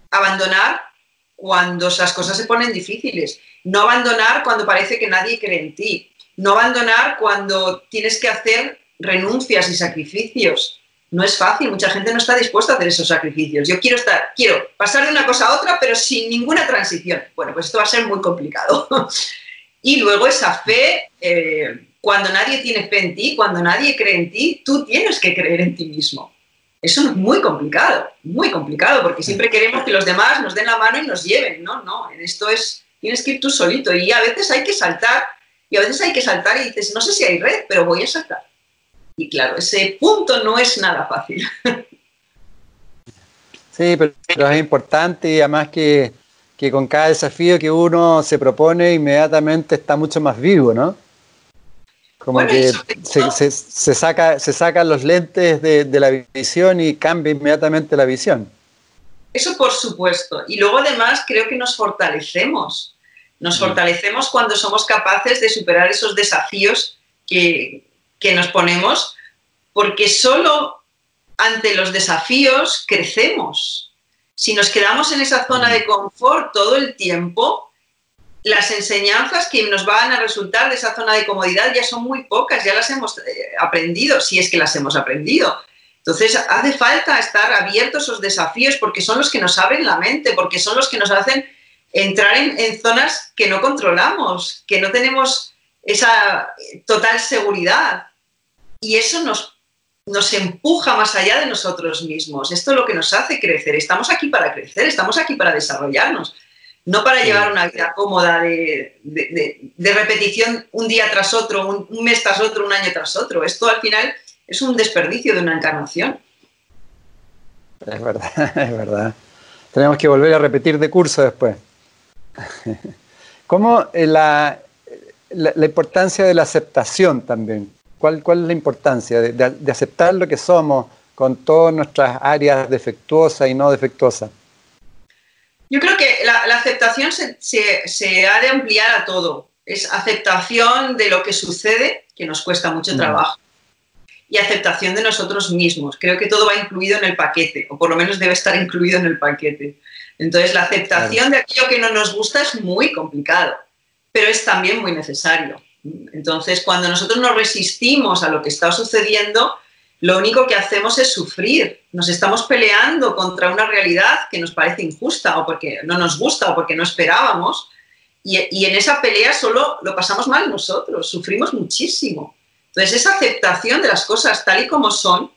abandonar cuando esas cosas se ponen difíciles. No abandonar cuando parece que nadie cree en ti. No abandonar cuando tienes que hacer renuncias y sacrificios. No es fácil, mucha gente no está dispuesta a hacer esos sacrificios. Yo quiero estar, quiero pasar de una cosa a otra, pero sin ninguna transición. Bueno, pues esto va a ser muy complicado. y luego esa fe, eh, cuando nadie tiene fe en ti, cuando nadie cree en ti, tú tienes que creer en ti mismo. Eso es muy complicado, muy complicado, porque siempre queremos que los demás nos den la mano y nos lleven, ¿no? No, en esto es, tienes que ir tú solito y a veces hay que saltar, y a veces hay que saltar y dices, no sé si hay red, pero voy a saltar. Y claro, ese punto no es nada fácil. Sí, pero, es importante y además que, que con cada desafío que uno se propone inmediatamente está mucho más vivo, ¿no? Como que se, se, saca, se sacan los lentes de, de, la visión y cambia inmediatamente la visión. Eso por supuesto. Y luego además creo que nos fortalecemos. Nos mm. fortalecemos cuando somos capaces de superar esos desafíos que, que nos ponemos, porque solo ante los desafíos crecemos. Si nos quedamos en esa zona mm. de confort todo el tiempo, las enseñanzas que nos van a resultar de esa zona de comodidad ya son muy pocas, ya las hemos eh, aprendido, si es que las hemos aprendido. Entonces, hace falta estar abiertos a esos desafíos porque son los que nos abren la mente, porque son los que nos hacen entrar en, zonas que no controlamos, que no tenemos esa total seguridad. Y eso nos empuja más allá de nosotros mismos. Esto es lo que nos hace crecer. Estamos aquí para crecer, estamos aquí para desarrollarnos, no para llevar una vida cómoda de, repetición un día tras otro, un, un mes tras otro, un año tras otro. Esto al final es un desperdicio de una encarnación. Es verdad, es verdad. Tenemos que volver a repetir de curso después. ¿Cómo eh, la, la, importancia de la aceptación también? ¿Cuál, cuál es la importancia de, aceptar lo que somos con todas nuestras áreas defectuosas y no defectuosas? Yo creo que la, aceptación se, se, ha de ampliar a todo. Es aceptación de lo que sucede, que nos cuesta mucho mm. trabajo y aceptación de nosotros mismos. Creo que todo va incluido en el paquete, o por lo menos debe estar incluido en el paquete. Entonces, la aceptación de aquello que no nos gusta es muy complicado, pero es también muy necesario. Entonces, cuando nosotros nos resistimos a lo que está sucediendo, lo único que hacemos es sufrir. Nos estamos peleando contra una realidad que nos parece injusta o porque no nos gusta o porque no esperábamos. Y, y en esa pelea solo lo pasamos mal nosotros, sufrimos muchísimo. Entonces, esa aceptación de las cosas tal y como son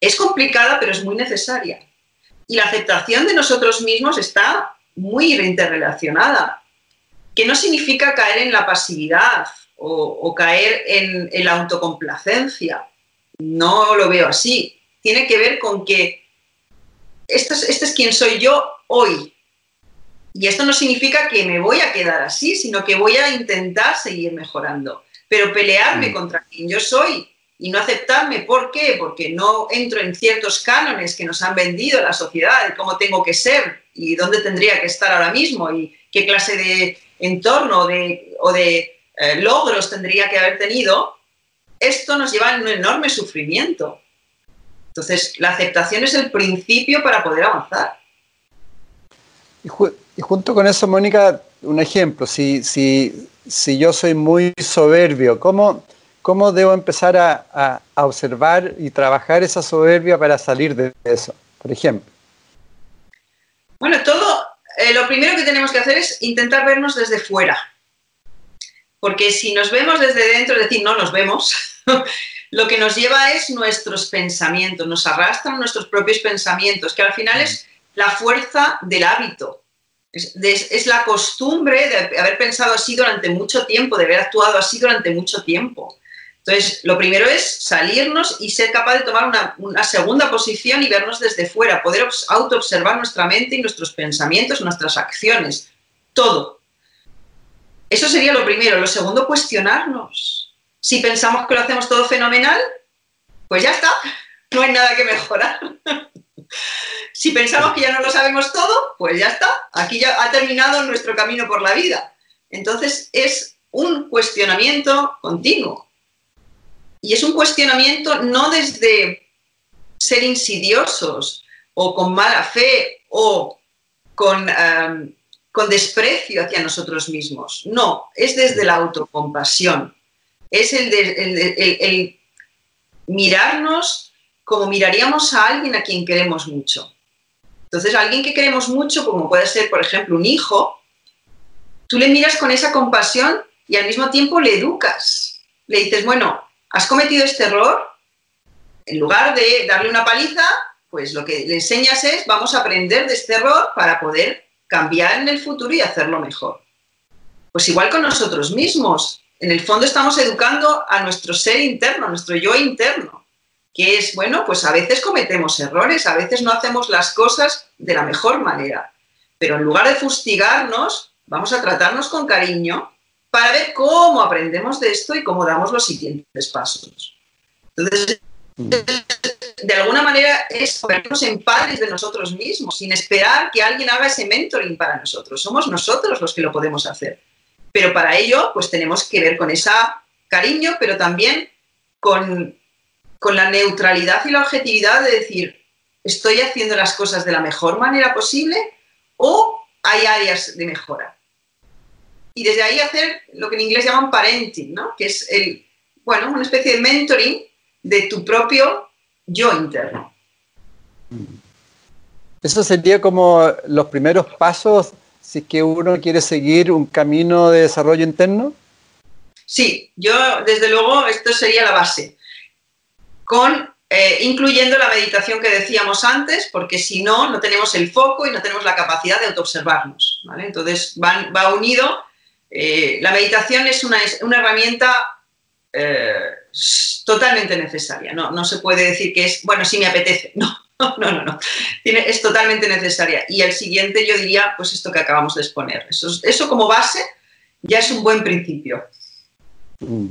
es complicada, pero es muy necesaria. Y la aceptación de nosotros mismos está muy interrelacionada, que no significa caer en la pasividad o, caer en, la autocomplacencia. No lo veo así. Tiene que ver con que este es, este es quien soy yo hoy. Y esto no significa que me voy a quedar así, sino que voy a intentar seguir mejorando pero pelearme mm. contra quien yo soy y no aceptarme, ¿por qué? Porque no entro en ciertos cánones que nos han vendido la sociedad de cómo tengo que ser y dónde tendría que estar ahora mismo y qué clase de entorno o de eh, logros tendría que haber tenido, esto nos lleva a un enorme sufrimiento. Entonces, la aceptación es el principio para poder avanzar. Y, junto con eso, Mónica, un ejemplo, si, si si yo soy muy soberbio, ¿cómo, cómo debo empezar a, observar y trabajar esa soberbia para salir de eso, por ejemplo? Bueno, todo, eh, lo primero que tenemos que hacer es intentar vernos desde fuera. Porque si nos vemos desde dentro, es decir, no nos vemos, lo que nos lleva es nuestros pensamientos, nos arrastran nuestros propios pensamientos, que al final es la fuerza del hábito. Es, la costumbre de haber pensado así durante mucho tiempo, de haber actuado así durante mucho tiempo. Entonces, lo primero es salirnos y ser capaz de tomar una, una segunda posición y vernos desde fuera, poder auto-observar nuestra mente y nuestros pensamientos, nuestras acciones, todo. Eso sería lo primero. Lo segundo, cuestionarnos. Si pensamos que lo hacemos todo fenomenal, pues ya está, no hay nada que mejorar. Si pensamos que ya no lo sabemos todo, pues ya está, aquí ya ha terminado nuestro camino por la vida. Entonces es un cuestionamiento continuo. Y es un cuestionamiento no desde ser insidiosos o con mala fe o con, em, con desprecio hacia nosotros mismos. No, es desde la autocompasión. Es el, el mirarnos como miraríamos a alguien a quien queremos mucho. Entonces, a alguien que queremos mucho, como puede ser, por ejemplo, un hijo, tú le miras con esa compasión y al mismo tiempo le educas. Le dices, bueno, has cometido este error, en lugar de darle una paliza, pues lo que le enseñas es, vamos a aprender de este error para poder cambiar en el futuro y hacerlo mejor. Pues igual con nosotros mismos. En el fondo estamos educando a nuestro ser interno, a nuestro yo interno que es, bueno, pues a veces cometemos errores, a veces no hacemos las cosas de la mejor manera, pero en lugar de fustigarnos, vamos a tratarnos con cariño para ver cómo aprendemos de esto y cómo damos los siguientes pasos. Entonces, de alguna manera es vernos en padres de nosotros mismos, sin esperar que alguien haga ese mentoring para nosotros. Somos nosotros los que lo podemos hacer. Pero para ello, pues tenemos que ver con ese cariño, pero también con con la neutralidad y la objetividad de decir, ¿estoy haciendo las cosas de la mejor manera posible o hay áreas de mejora? Y desde ahí hacer lo que en inglés llaman parenting, ¿no? que es el, bueno, una especie de mentoring de tu propio yo interno. Eso sería como los primeros pasos si es que uno quiere seguir un camino de desarrollo interno. Sí, yo desde luego esto sería la base, con eh, incluyendo la meditación que decíamos antes, porque si no, no tenemos el foco y no tenemos la capacidad de autoobservarnos. ¿vale? Entonces va unido. Eh, la meditación es una, una herramienta eh, totalmente necesaria. No, no se puede decir que es, bueno, si me apetece. No, no, no, no. Tiene, es totalmente necesaria. Y el siguiente yo diría, pues esto que acabamos de exponer. Eso, eso como base ya es un buen principio. Mm.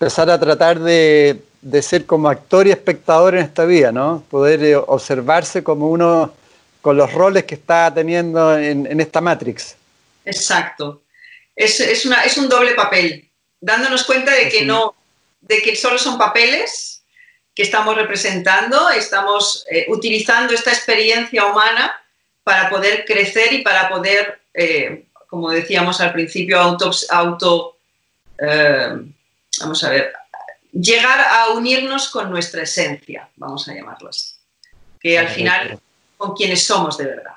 Empezar a tratar de, de, ser como actor y espectador en esta vida, ¿no? Poder eh, observarse como uno con los roles que está teniendo en, en esta Matrix. Exacto. Es, es, una, es un doble papel, dándonos cuenta de que no, de que solo son papeles que estamos representando, estamos eh, utilizando esta experiencia humana para poder crecer y para poder, eh, como decíamos al principio, auto, auto eh, vamos a ver, llegar a unirnos con nuestra esencia, vamos a llamarlo así, que al final con quienes somos de verdad.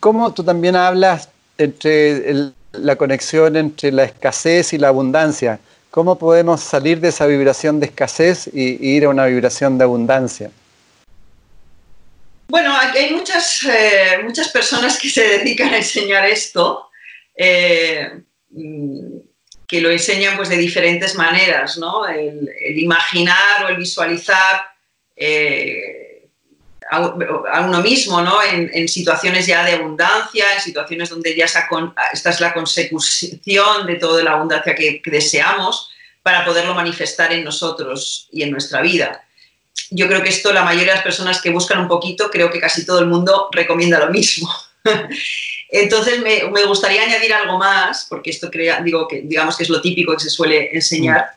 ¿Cómo tú también hablas entre la conexión entre la escasez y la abundancia? ¿Cómo podemos salir de esa vibración de escasez y, ir a una vibración de abundancia? Bueno, hay muchas, eh, muchas personas que se dedican a enseñar esto, eh, que lo enseñan pues, de diferentes maneras, ¿no? El, imaginar o el visualizar eh, a, uno mismo, ¿no? En, situaciones ya de abundancia, en situaciones donde ya esta es la consecución de toda la abundancia que, deseamos para poderlo manifestar en nosotros y en nuestra vida. Yo creo que esto la mayoría de las personas que buscan un poquito, creo que casi todo el mundo recomienda lo mismo. Entonces me, gustaría añadir algo más, porque esto crea, digo que digamos que es lo típico que se suele enseñar.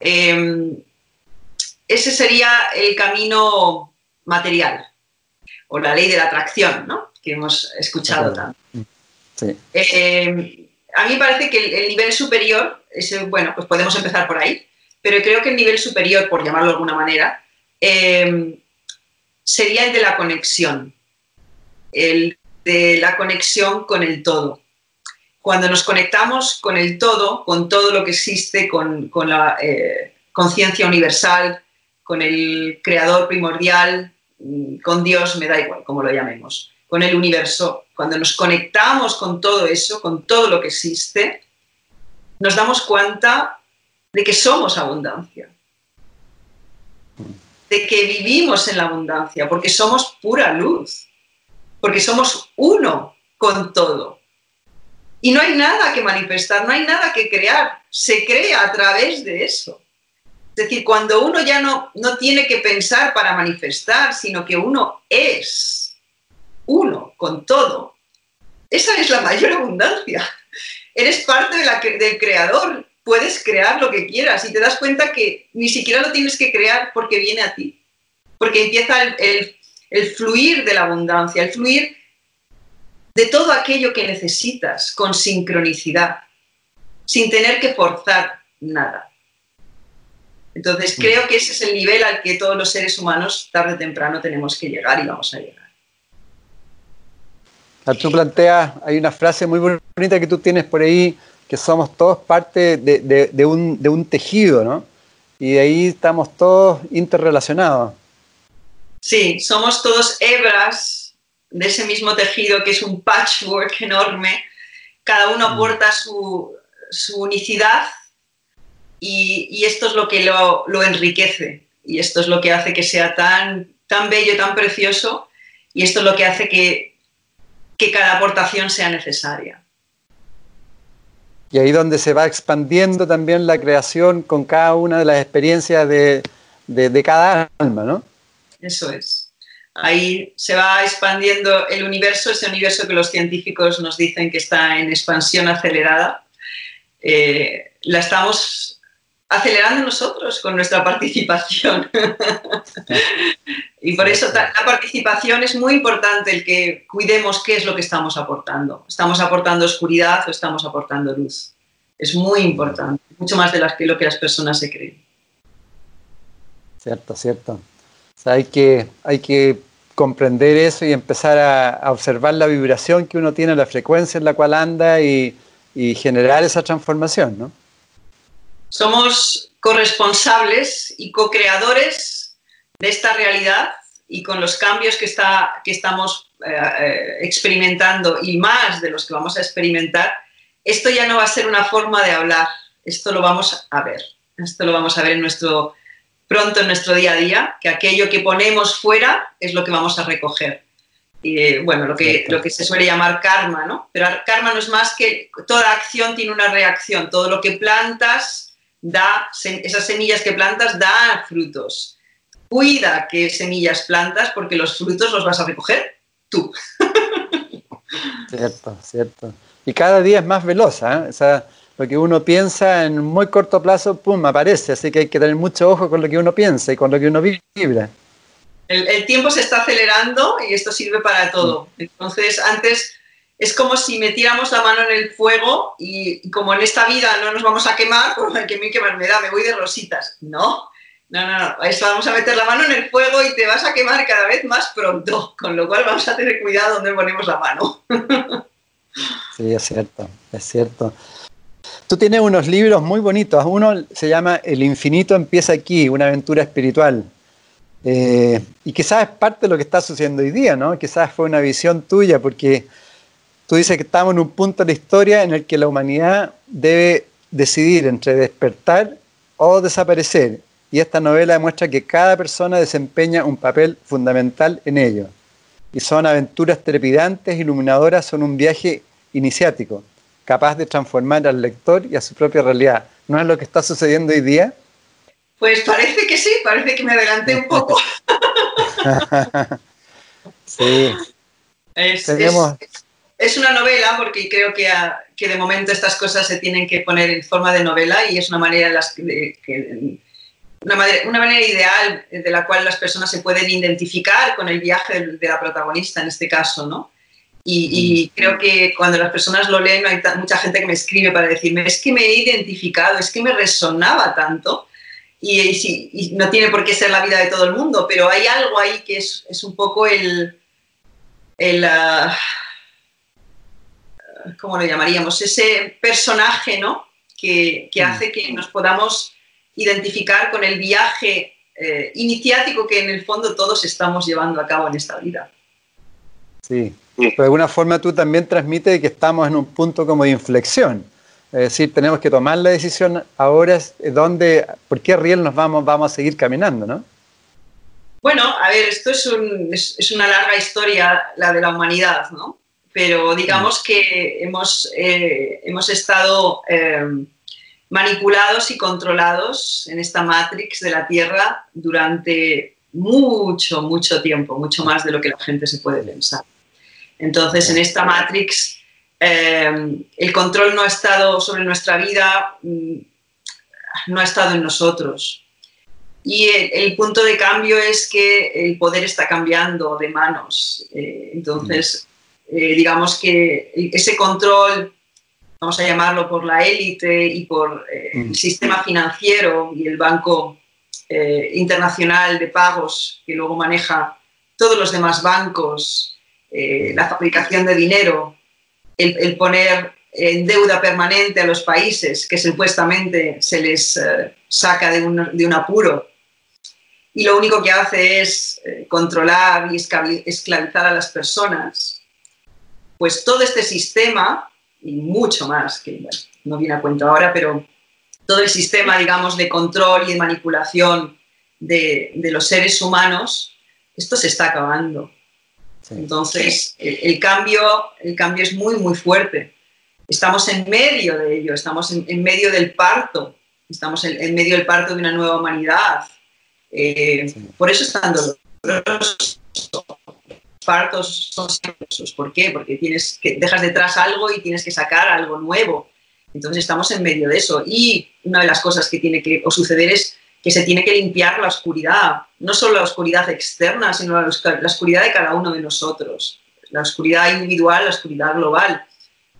Mm. Em, ese sería el camino material o la ley de la atracción, ¿no? que hemos escuchado tanto. Eh, a mí me parece que el, nivel superior, bueno, pues podemos empezar por ahí, pero creo que el nivel superior, por llamarlo de alguna manera, eh, sería el de la conexión, el de la conexión con el todo. Cuando nos conectamos con el todo, con todo lo que existe, con, la eh, conciencia universal, con el creador primordial, con Dios, me da igual cómo lo llamemos, con el universo, cuando nos conectamos con todo eso, con todo lo que existe, nos damos cuenta de que somos abundancia, de que vivimos en la abundancia, porque somos pura luz, porque somos uno con todo. Y no hay nada que manifestar, no hay nada que crear, se crea a través de eso. Es decir, cuando uno ya no, no tiene que pensar para manifestar, sino que uno es uno con todo, esa es la mayor abundancia. Eres parte del creador, puedes crear lo que quieras y te das cuenta que ni siquiera lo tienes que crear porque viene a ti, porque empieza el, el fluir de la abundancia, el fluir de todo aquello que necesitas con sincronicidad, sin tener que forzar nada. Entonces, mm. creo que ese es el nivel al que todos los seres humanos, tarde o temprano, tenemos que llegar y vamos a llegar. Tú planteas, hay una frase muy bonita que tú tienes por ahí, que somos todos parte de, un, de un tejido, ¿no? Y de ahí estamos todos interrelacionados. Sí, somos todos hebras de ese mismo tejido que es un patchwork enorme. Cada uno mm. aporta su, su unicidad y, esto es lo que lo, enriquece y esto es lo que hace que sea tan, tan bello, tan precioso y esto es lo que hace que, que cada aportación sea necesaria. Y ahí donde se va expandiendo también la creación con cada una de las experiencias de, de, cada alma, ¿no? Eso es. Ahí se va expandiendo el universo, ese universo que los científicos nos dicen que está en expansión acelerada. Eh, la estamos acelerando nosotros con nuestra participación. y por eso la participación es muy importante el que cuidemos qué es lo que estamos aportando. ¿Estamos aportando oscuridad o estamos aportando luz? Es muy importante, mucho más de lo que las personas se creen. Cierto, cierto. hay, que, hay que comprender eso y empezar a, observar la vibración que uno tiene, la frecuencia en la cual anda y, generar esa transformación, ¿no? Somos corresponsables y co-creadores de esta realidad y con los cambios que, está, que estamos eh, eh, experimentando y más de los que vamos a experimentar, esto ya no va a ser una forma de hablar, esto lo vamos a ver, esto lo vamos a ver en nuestro pronto en nuestro día a día, que aquello que ponemos fuera es lo que vamos a recoger. Eh, bueno, lo que, lo que se suele llamar karma, ¿no? Pero karma no es más que toda acción tiene una reacción, todo lo que plantas da, esas semillas que plantas da frutos. Cuida qué semillas plantas porque los frutos los vas a recoger tú. Cierto, cierto. Y cada día es más veloz, ¿eh? O sea, lo que uno piensa en muy corto plazo, pum, aparece. Así que hay que tener mucho ojo con lo que uno piensa y con lo que uno vibra. El, tiempo se está acelerando y esto sirve para todo. Entonces, antes es como si metiéramos la mano en el fuego y, como en esta vida no nos vamos a quemar, pues que me quemar me da, me voy de rositas. No, no, no, no. Vamos a meter la mano en el fuego y te vas a quemar cada vez más pronto. Con lo cual vamos a tener cuidado donde ponemos la mano. sí, es cierto, es cierto. Tú tienes unos libros muy bonitos. Uno se llama El infinito empieza aquí, una aventura espiritual. Eh, y quizás es parte de lo que está sucediendo hoy día, ¿no? Quizás fue una visión tuya, porque tú dices que estamos en un punto de la historia en el que la humanidad debe decidir entre despertar o desaparecer. Y esta novela demuestra que cada persona desempeña un papel fundamental en ello. Y son aventuras trepidantes, iluminadoras, son un viaje iniciático capaz de transformar al lector y a su propia realidad. ¿No es lo que está sucediendo hoy día? Pues parece que sí, parece que me adelanté un poco. sí. Es, es, una novela porque creo que, que, de momento estas cosas se tienen que poner en forma de novela y es una manera, las, que, una, manera, una manera ideal de la cual las personas se pueden identificar con el viaje de la protagonista en este caso, ¿no? Y, creo que cuando las personas lo leen, hay mucha gente que me escribe para decirme, es que me he identificado, es que me resonaba tanto. Y, no tiene por qué ser la vida de todo el mundo, pero hay algo ahí que es, es un poco el, el uh, ¿cómo lo llamaríamos? Ese personaje, ¿no? Que, que mm. hace que nos podamos identificar con el viaje eh, iniciático que en el fondo todos estamos llevando a cabo en esta vida. Sí, pero de alguna forma tú también transmites que estamos en un punto como de inflexión. Es decir, tenemos que tomar la decisión ahora dónde, por qué riel nos vamos, vamos a seguir caminando, ¿no? Bueno, a ver, esto es, un, es, una larga historia, la de la humanidad, ¿no? Pero digamos que hemos, eh, hemos estado eh, manipulados y controlados en esta matrix de la Tierra durante mucho, mucho tiempo, mucho más de lo que la gente se puede pensar. Entonces, en esta Matrix, eh, el control no ha estado sobre nuestra vida, mm, no ha estado en nosotros. Y el, punto de cambio es que el poder está cambiando de manos. Eh, entonces, eh, digamos que ese control, vamos a llamarlo por la élite y por el sistema financiero y el Banco Internacional de Pagos, que luego maneja todos los demás bancos, eh, la fabricación de dinero, el, poner en deuda permanente a los países que supuestamente se les eh, saca de un, apuro. Y lo único que hace es eh, controlar y esclavizar a las personas, pues todo este sistema, y mucho más, que no viene a cuento ahora, pero todo el sistema, digamos, de control y de manipulación de, de los seres humanos, esto se está acabando. Entonces, el, cambio, el cambio es muy, muy fuerte. Estamos en medio de ello, estamos en, medio del parto, estamos en, medio del parto de una nueva humanidad. Eh, por eso están dolorosos. Partos son dolorosos. ¿Por qué? Porque tienes que, dejas detrás algo y tienes que sacar algo nuevo. Entonces estamos en medio de eso. Y una de las cosas que tiene que suceder es que se tiene que limpiar la oscuridad, no solo la oscuridad externa, sino la, oscuridad de cada uno de nosotros, la oscuridad individual, la oscuridad global.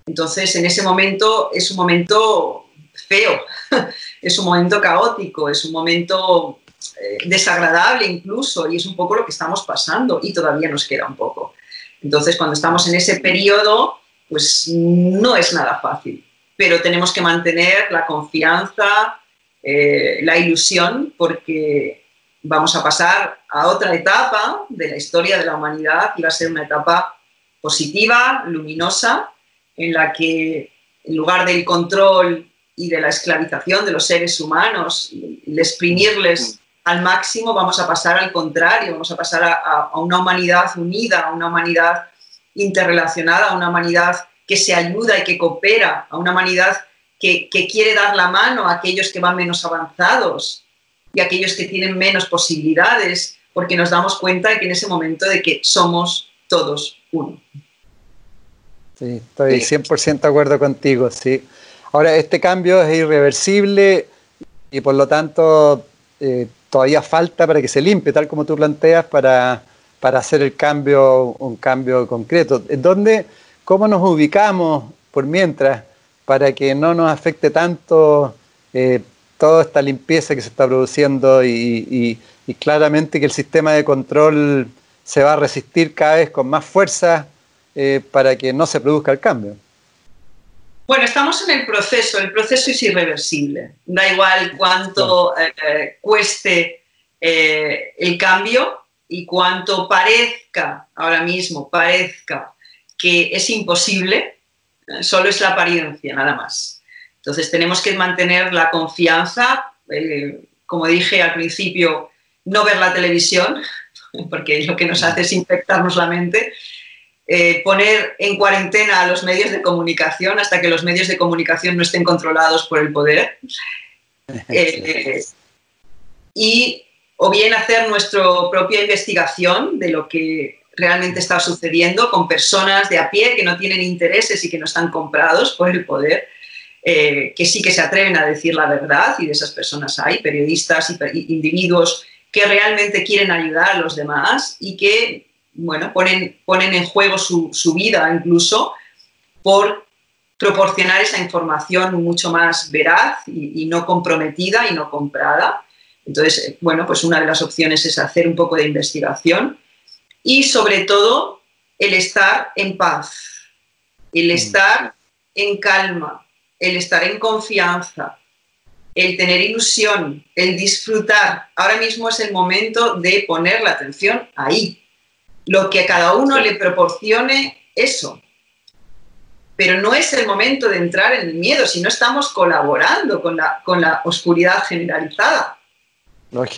Entonces, en ese momento es un momento feo, es un momento caótico, es un momento eh, desagradable incluso, y es un poco lo que estamos pasando y todavía nos queda un poco. Entonces, cuando estamos en ese periodo, pues no es nada fácil, pero tenemos que mantener la confianza, eh, la ilusión, porque vamos a pasar a otra etapa de la historia de la humanidad y va a ser una etapa positiva, luminosa, en la que en lugar del control y de la esclavización de los seres humanos de exprimirles al máximo, vamos a pasar al contrario, vamos a pasar a, una humanidad unida, a una humanidad interrelacionada, a una humanidad que se ayuda y que coopera, a una humanidad que, que quiere dar la mano a aquellos que van menos avanzados y a aquellos que tienen menos posibilidades, porque nos damos cuenta de que en ese momento de que somos todos uno. Sí, estoy 100% de acuerdo contigo, sí. Ahora, este cambio es irreversible y por lo tanto eh, todavía falta para que se limpie, tal como tú planteas, para, para hacer el cambio, un cambio concreto. ¿Dónde, ¿Cómo nos ubicamos por mientras para que no nos afecte tanto eh, toda esta limpieza que se está produciendo y, y claramente que el sistema de control se va a resistir cada vez con más fuerza eh, para que no se produzca el cambio. Bueno, estamos en el proceso, el proceso es irreversible. Da igual cuánto eh, eh, cueste el cambio y cuánto parezca ahora mismo, parezca que es imposible, solo es la apariencia, nada más. Entonces tenemos que mantener la confianza, como dije al principio, no ver la televisión, porque lo que nos hace es infectarnos la mente, eh, poner en cuarentena a los medios de comunicación hasta que los medios de comunicación no estén controlados por el poder. Eh, y o bien hacer nuestra propia investigación de lo que realmente está sucediendo con personas de a pie que no tienen intereses y que no están comprados por el poder, eh, que sí que se atreven a decir la verdad, y de esas personas hay, periodistas y individuos que realmente quieren ayudar a los demás y que bueno, ponen, ponen en juego su, vida incluso por proporcionar esa información mucho más veraz y, no comprometida y no comprada. Entonces, eh, bueno, pues una de las opciones es hacer un poco de investigación y sobre todo el estar en paz, el mm. estar en calma, el estar en confianza, el tener ilusión, el disfrutar. Ahora mismo es el momento de poner la atención ahí, lo que a cada uno le proporcione eso. Pero no es el momento de entrar en el miedo si no estamos colaborando con la, con la oscuridad generalizada.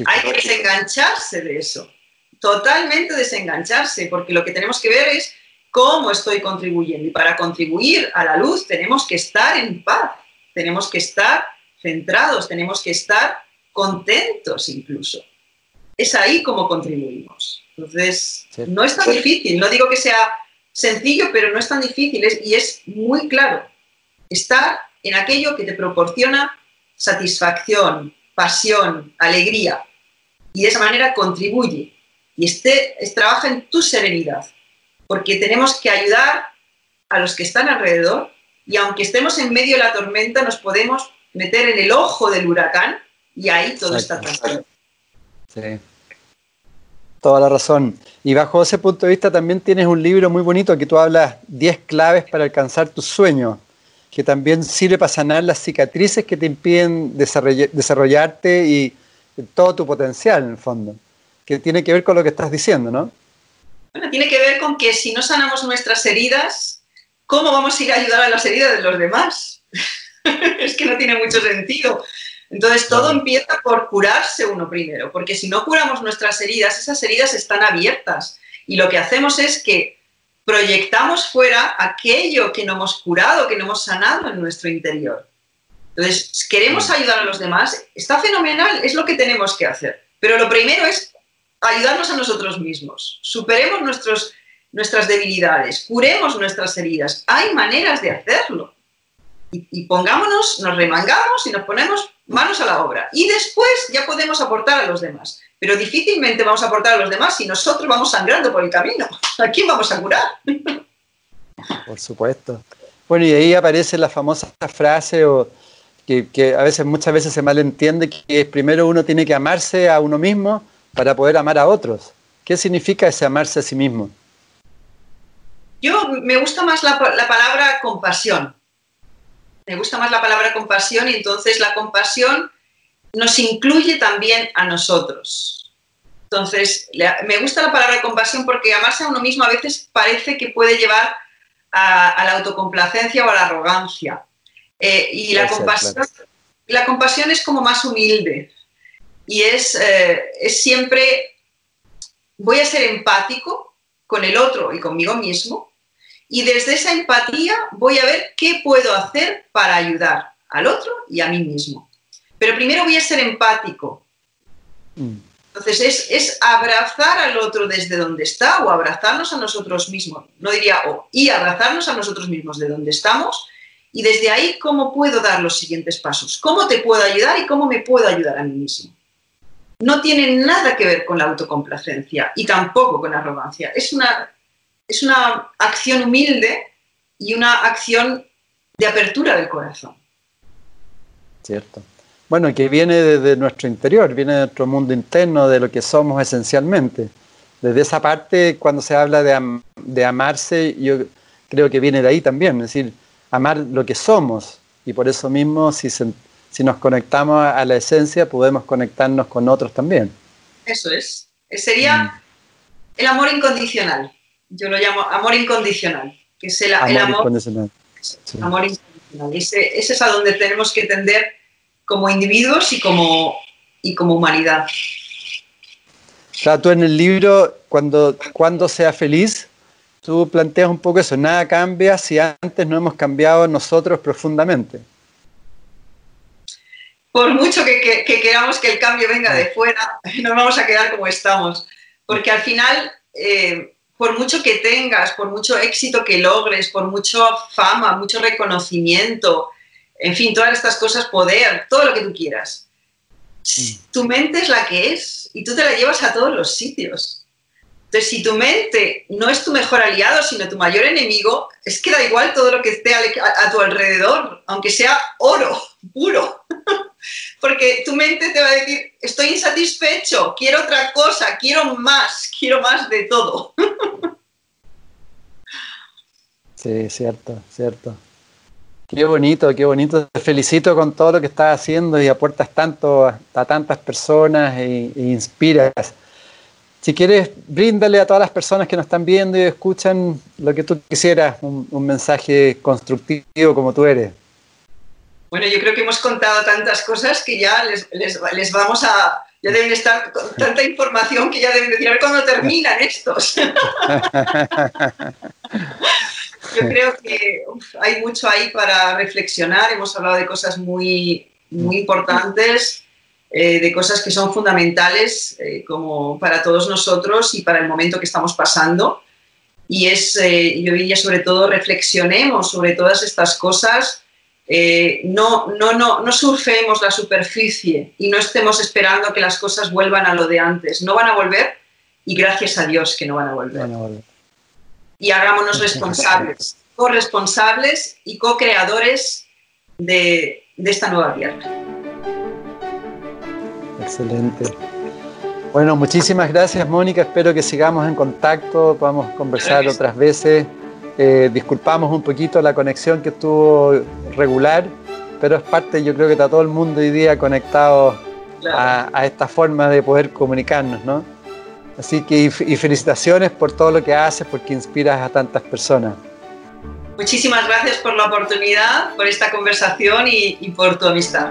Hay que desengancharse de eso, totalmente desengancharse, porque lo que tenemos que ver es cómo estoy contribuyendo. Y para contribuir a la luz tenemos que estar en paz, tenemos que estar centrados, tenemos que estar contentos incluso. Es ahí como contribuimos. Entonces, no es tan difícil, no digo que sea sencillo, pero no es tan difícil y es muy claro. Estar en aquello que te proporciona satisfacción, pasión, alegría y de esa manera contribuye y este, trabaja en tu serenidad, porque tenemos que ayudar a los que están alrededor y aunque estemos en medio de la tormenta nos podemos meter en el ojo del huracán y ahí todo está tranquilo. Sí. Toda la razón. Y bajo ese punto de vista también tienes un libro muy bonito que tú hablas 10 claves para alcanzar tus sueños, que también sirve para sanar las cicatrices que te impiden desarrollarte y todo tu potencial en el fondo, que tiene que ver con lo que estás diciendo, ¿no? Bueno, tiene que ver con que si no sanamos nuestras heridas, ¿cómo vamos a ir a ayudar a las heridas de los demás? es que no tiene mucho sentido. Entonces todo empieza por curarse uno primero, porque si no curamos nuestras heridas, esas heridas están abiertas y lo que hacemos es que proyectamos fuera aquello que no hemos curado, que no hemos sanado en nuestro interior. Entonces, queremos ayudar a los demás, está fenomenal, es lo que tenemos que hacer. Pero lo primero es ayudarnos a nosotros mismos, superemos nuestros, nuestras debilidades, curemos nuestras heridas. Hay maneras de hacerlo. Y, y pongámonos, nos remangamos y nos ponemos manos a la obra. Y después ya podemos aportar a los demás. Pero difícilmente vamos a aportar a los demás si nosotros vamos sangrando por el camino. ¿A quién vamos a curar? Por supuesto. Bueno, y ahí aparece la famosa frase o que, a veces, muchas veces se malentiende que primero uno tiene que amarse a uno mismo para poder amar a otros. ¿Qué significa ese amarse a sí mismo? Yo me gusta más la, la palabra compasión. Me gusta más la palabra compasión y entonces la compasión nos incluye también a nosotros. Entonces, me gusta la palabra compasión porque amarse a uno mismo a veces parece que puede llevar a, la autocomplacencia o a la arrogancia. Eh, y la compasión, la compasión es como más humilde y es, eh, es siempre, voy a ser empático con el otro y conmigo mismo y desde esa empatía voy a ver qué puedo hacer para ayudar al otro y a mí mismo. Pero primero voy a ser empático. Mm. Entonces es, es, abrazar al otro desde donde está o abrazarnos a nosotros mismos. No diría o, y abrazarnos a nosotros mismos de donde estamos y desde ahí cómo puedo dar los siguientes pasos. ¿Cómo te puedo ayudar y cómo me puedo ayudar a mí mismo? No tiene nada que ver con la autocomplacencia y tampoco con la arrogancia. Es una, es una acción humilde y una acción de apertura del corazón. Cierto. Bueno, que viene desde nuestro interior, viene de nuestro mundo interno, de lo que somos esencialmente. Desde esa parte, cuando se habla de, amarse, yo creo que viene de ahí también, es decir, amar lo que somos. Y por eso mismo, si, si nos conectamos a la esencia, podemos conectarnos con otros también. Eso es. Sería mm. el amor incondicional. Yo lo llamo amor incondicional, que es el amor, incondicional. Amor incondicional. Ese, ese es a donde tenemos que tender como individuos y como, y como humanidad. Tú en el libro, cuando, cuando sea feliz, tú planteas un poco eso, nada cambia si antes no hemos cambiado nosotros profundamente. Por mucho que, queramos que el cambio venga de fuera, nos vamos a quedar como estamos, porque al final, eh, por mucho que tengas, por mucho éxito que logres, por mucho fama, mucho reconocimiento, en fin, todas estas cosas, poder, todo lo que tú quieras. Mm. Tu mente es la que es y tú te la llevas a todos los sitios. Entonces, si tu mente no es tu mejor aliado, sino tu mayor enemigo, es que da igual todo lo que esté a, tu alrededor, aunque sea oro puro. Porque tu mente te va a decir, estoy insatisfecho, quiero otra cosa, quiero más, quiero más de todo. Sí, cierto, cierto. Qué bonito, qué bonito. Te felicito con todo lo que estás haciendo y aportas tanto a, tantas personas e, e, inspiras. Si quieres, bríndale a todas las personas que nos están viendo y escuchan lo que tú quisieras, un, mensaje constructivo como tú eres. Bueno, yo creo que hemos contado tantas cosas que ya les, les, vamos a, ya deben estar con tanta información que ya deben decir, a ver cuándo terminan estos. Yo creo que hay mucho ahí para reflexionar. Hemos hablado de cosas muy, muy importantes, eh, de cosas que son fundamentales eh, como para todos nosotros y para el momento que estamos pasando. Y es, eh, yo diría sobre todo, reflexionemos sobre todas estas cosas. no, no, no, no surfemos la superficie y no estemos esperando que las cosas vuelvan a lo de antes. No van a volver y gracias a Dios que no van a volver. Van a volver y hagámonos responsables, corresponsables y co-creadores de, esta nueva tierra. Excelente. Bueno, muchísimas gracias Mónica, espero que sigamos en contacto, podamos conversar otras veces. Eh, disculpamos un poquito la conexión que estuvo regular, pero es parte, yo creo que está todo el mundo hoy día conectado a, a, esta forma de poder comunicarnos, ¿no? Así que y, felicitaciones por todo lo que haces, porque inspiras a tantas personas. Muchísimas gracias por la oportunidad, por esta conversación y, y por tu amistad.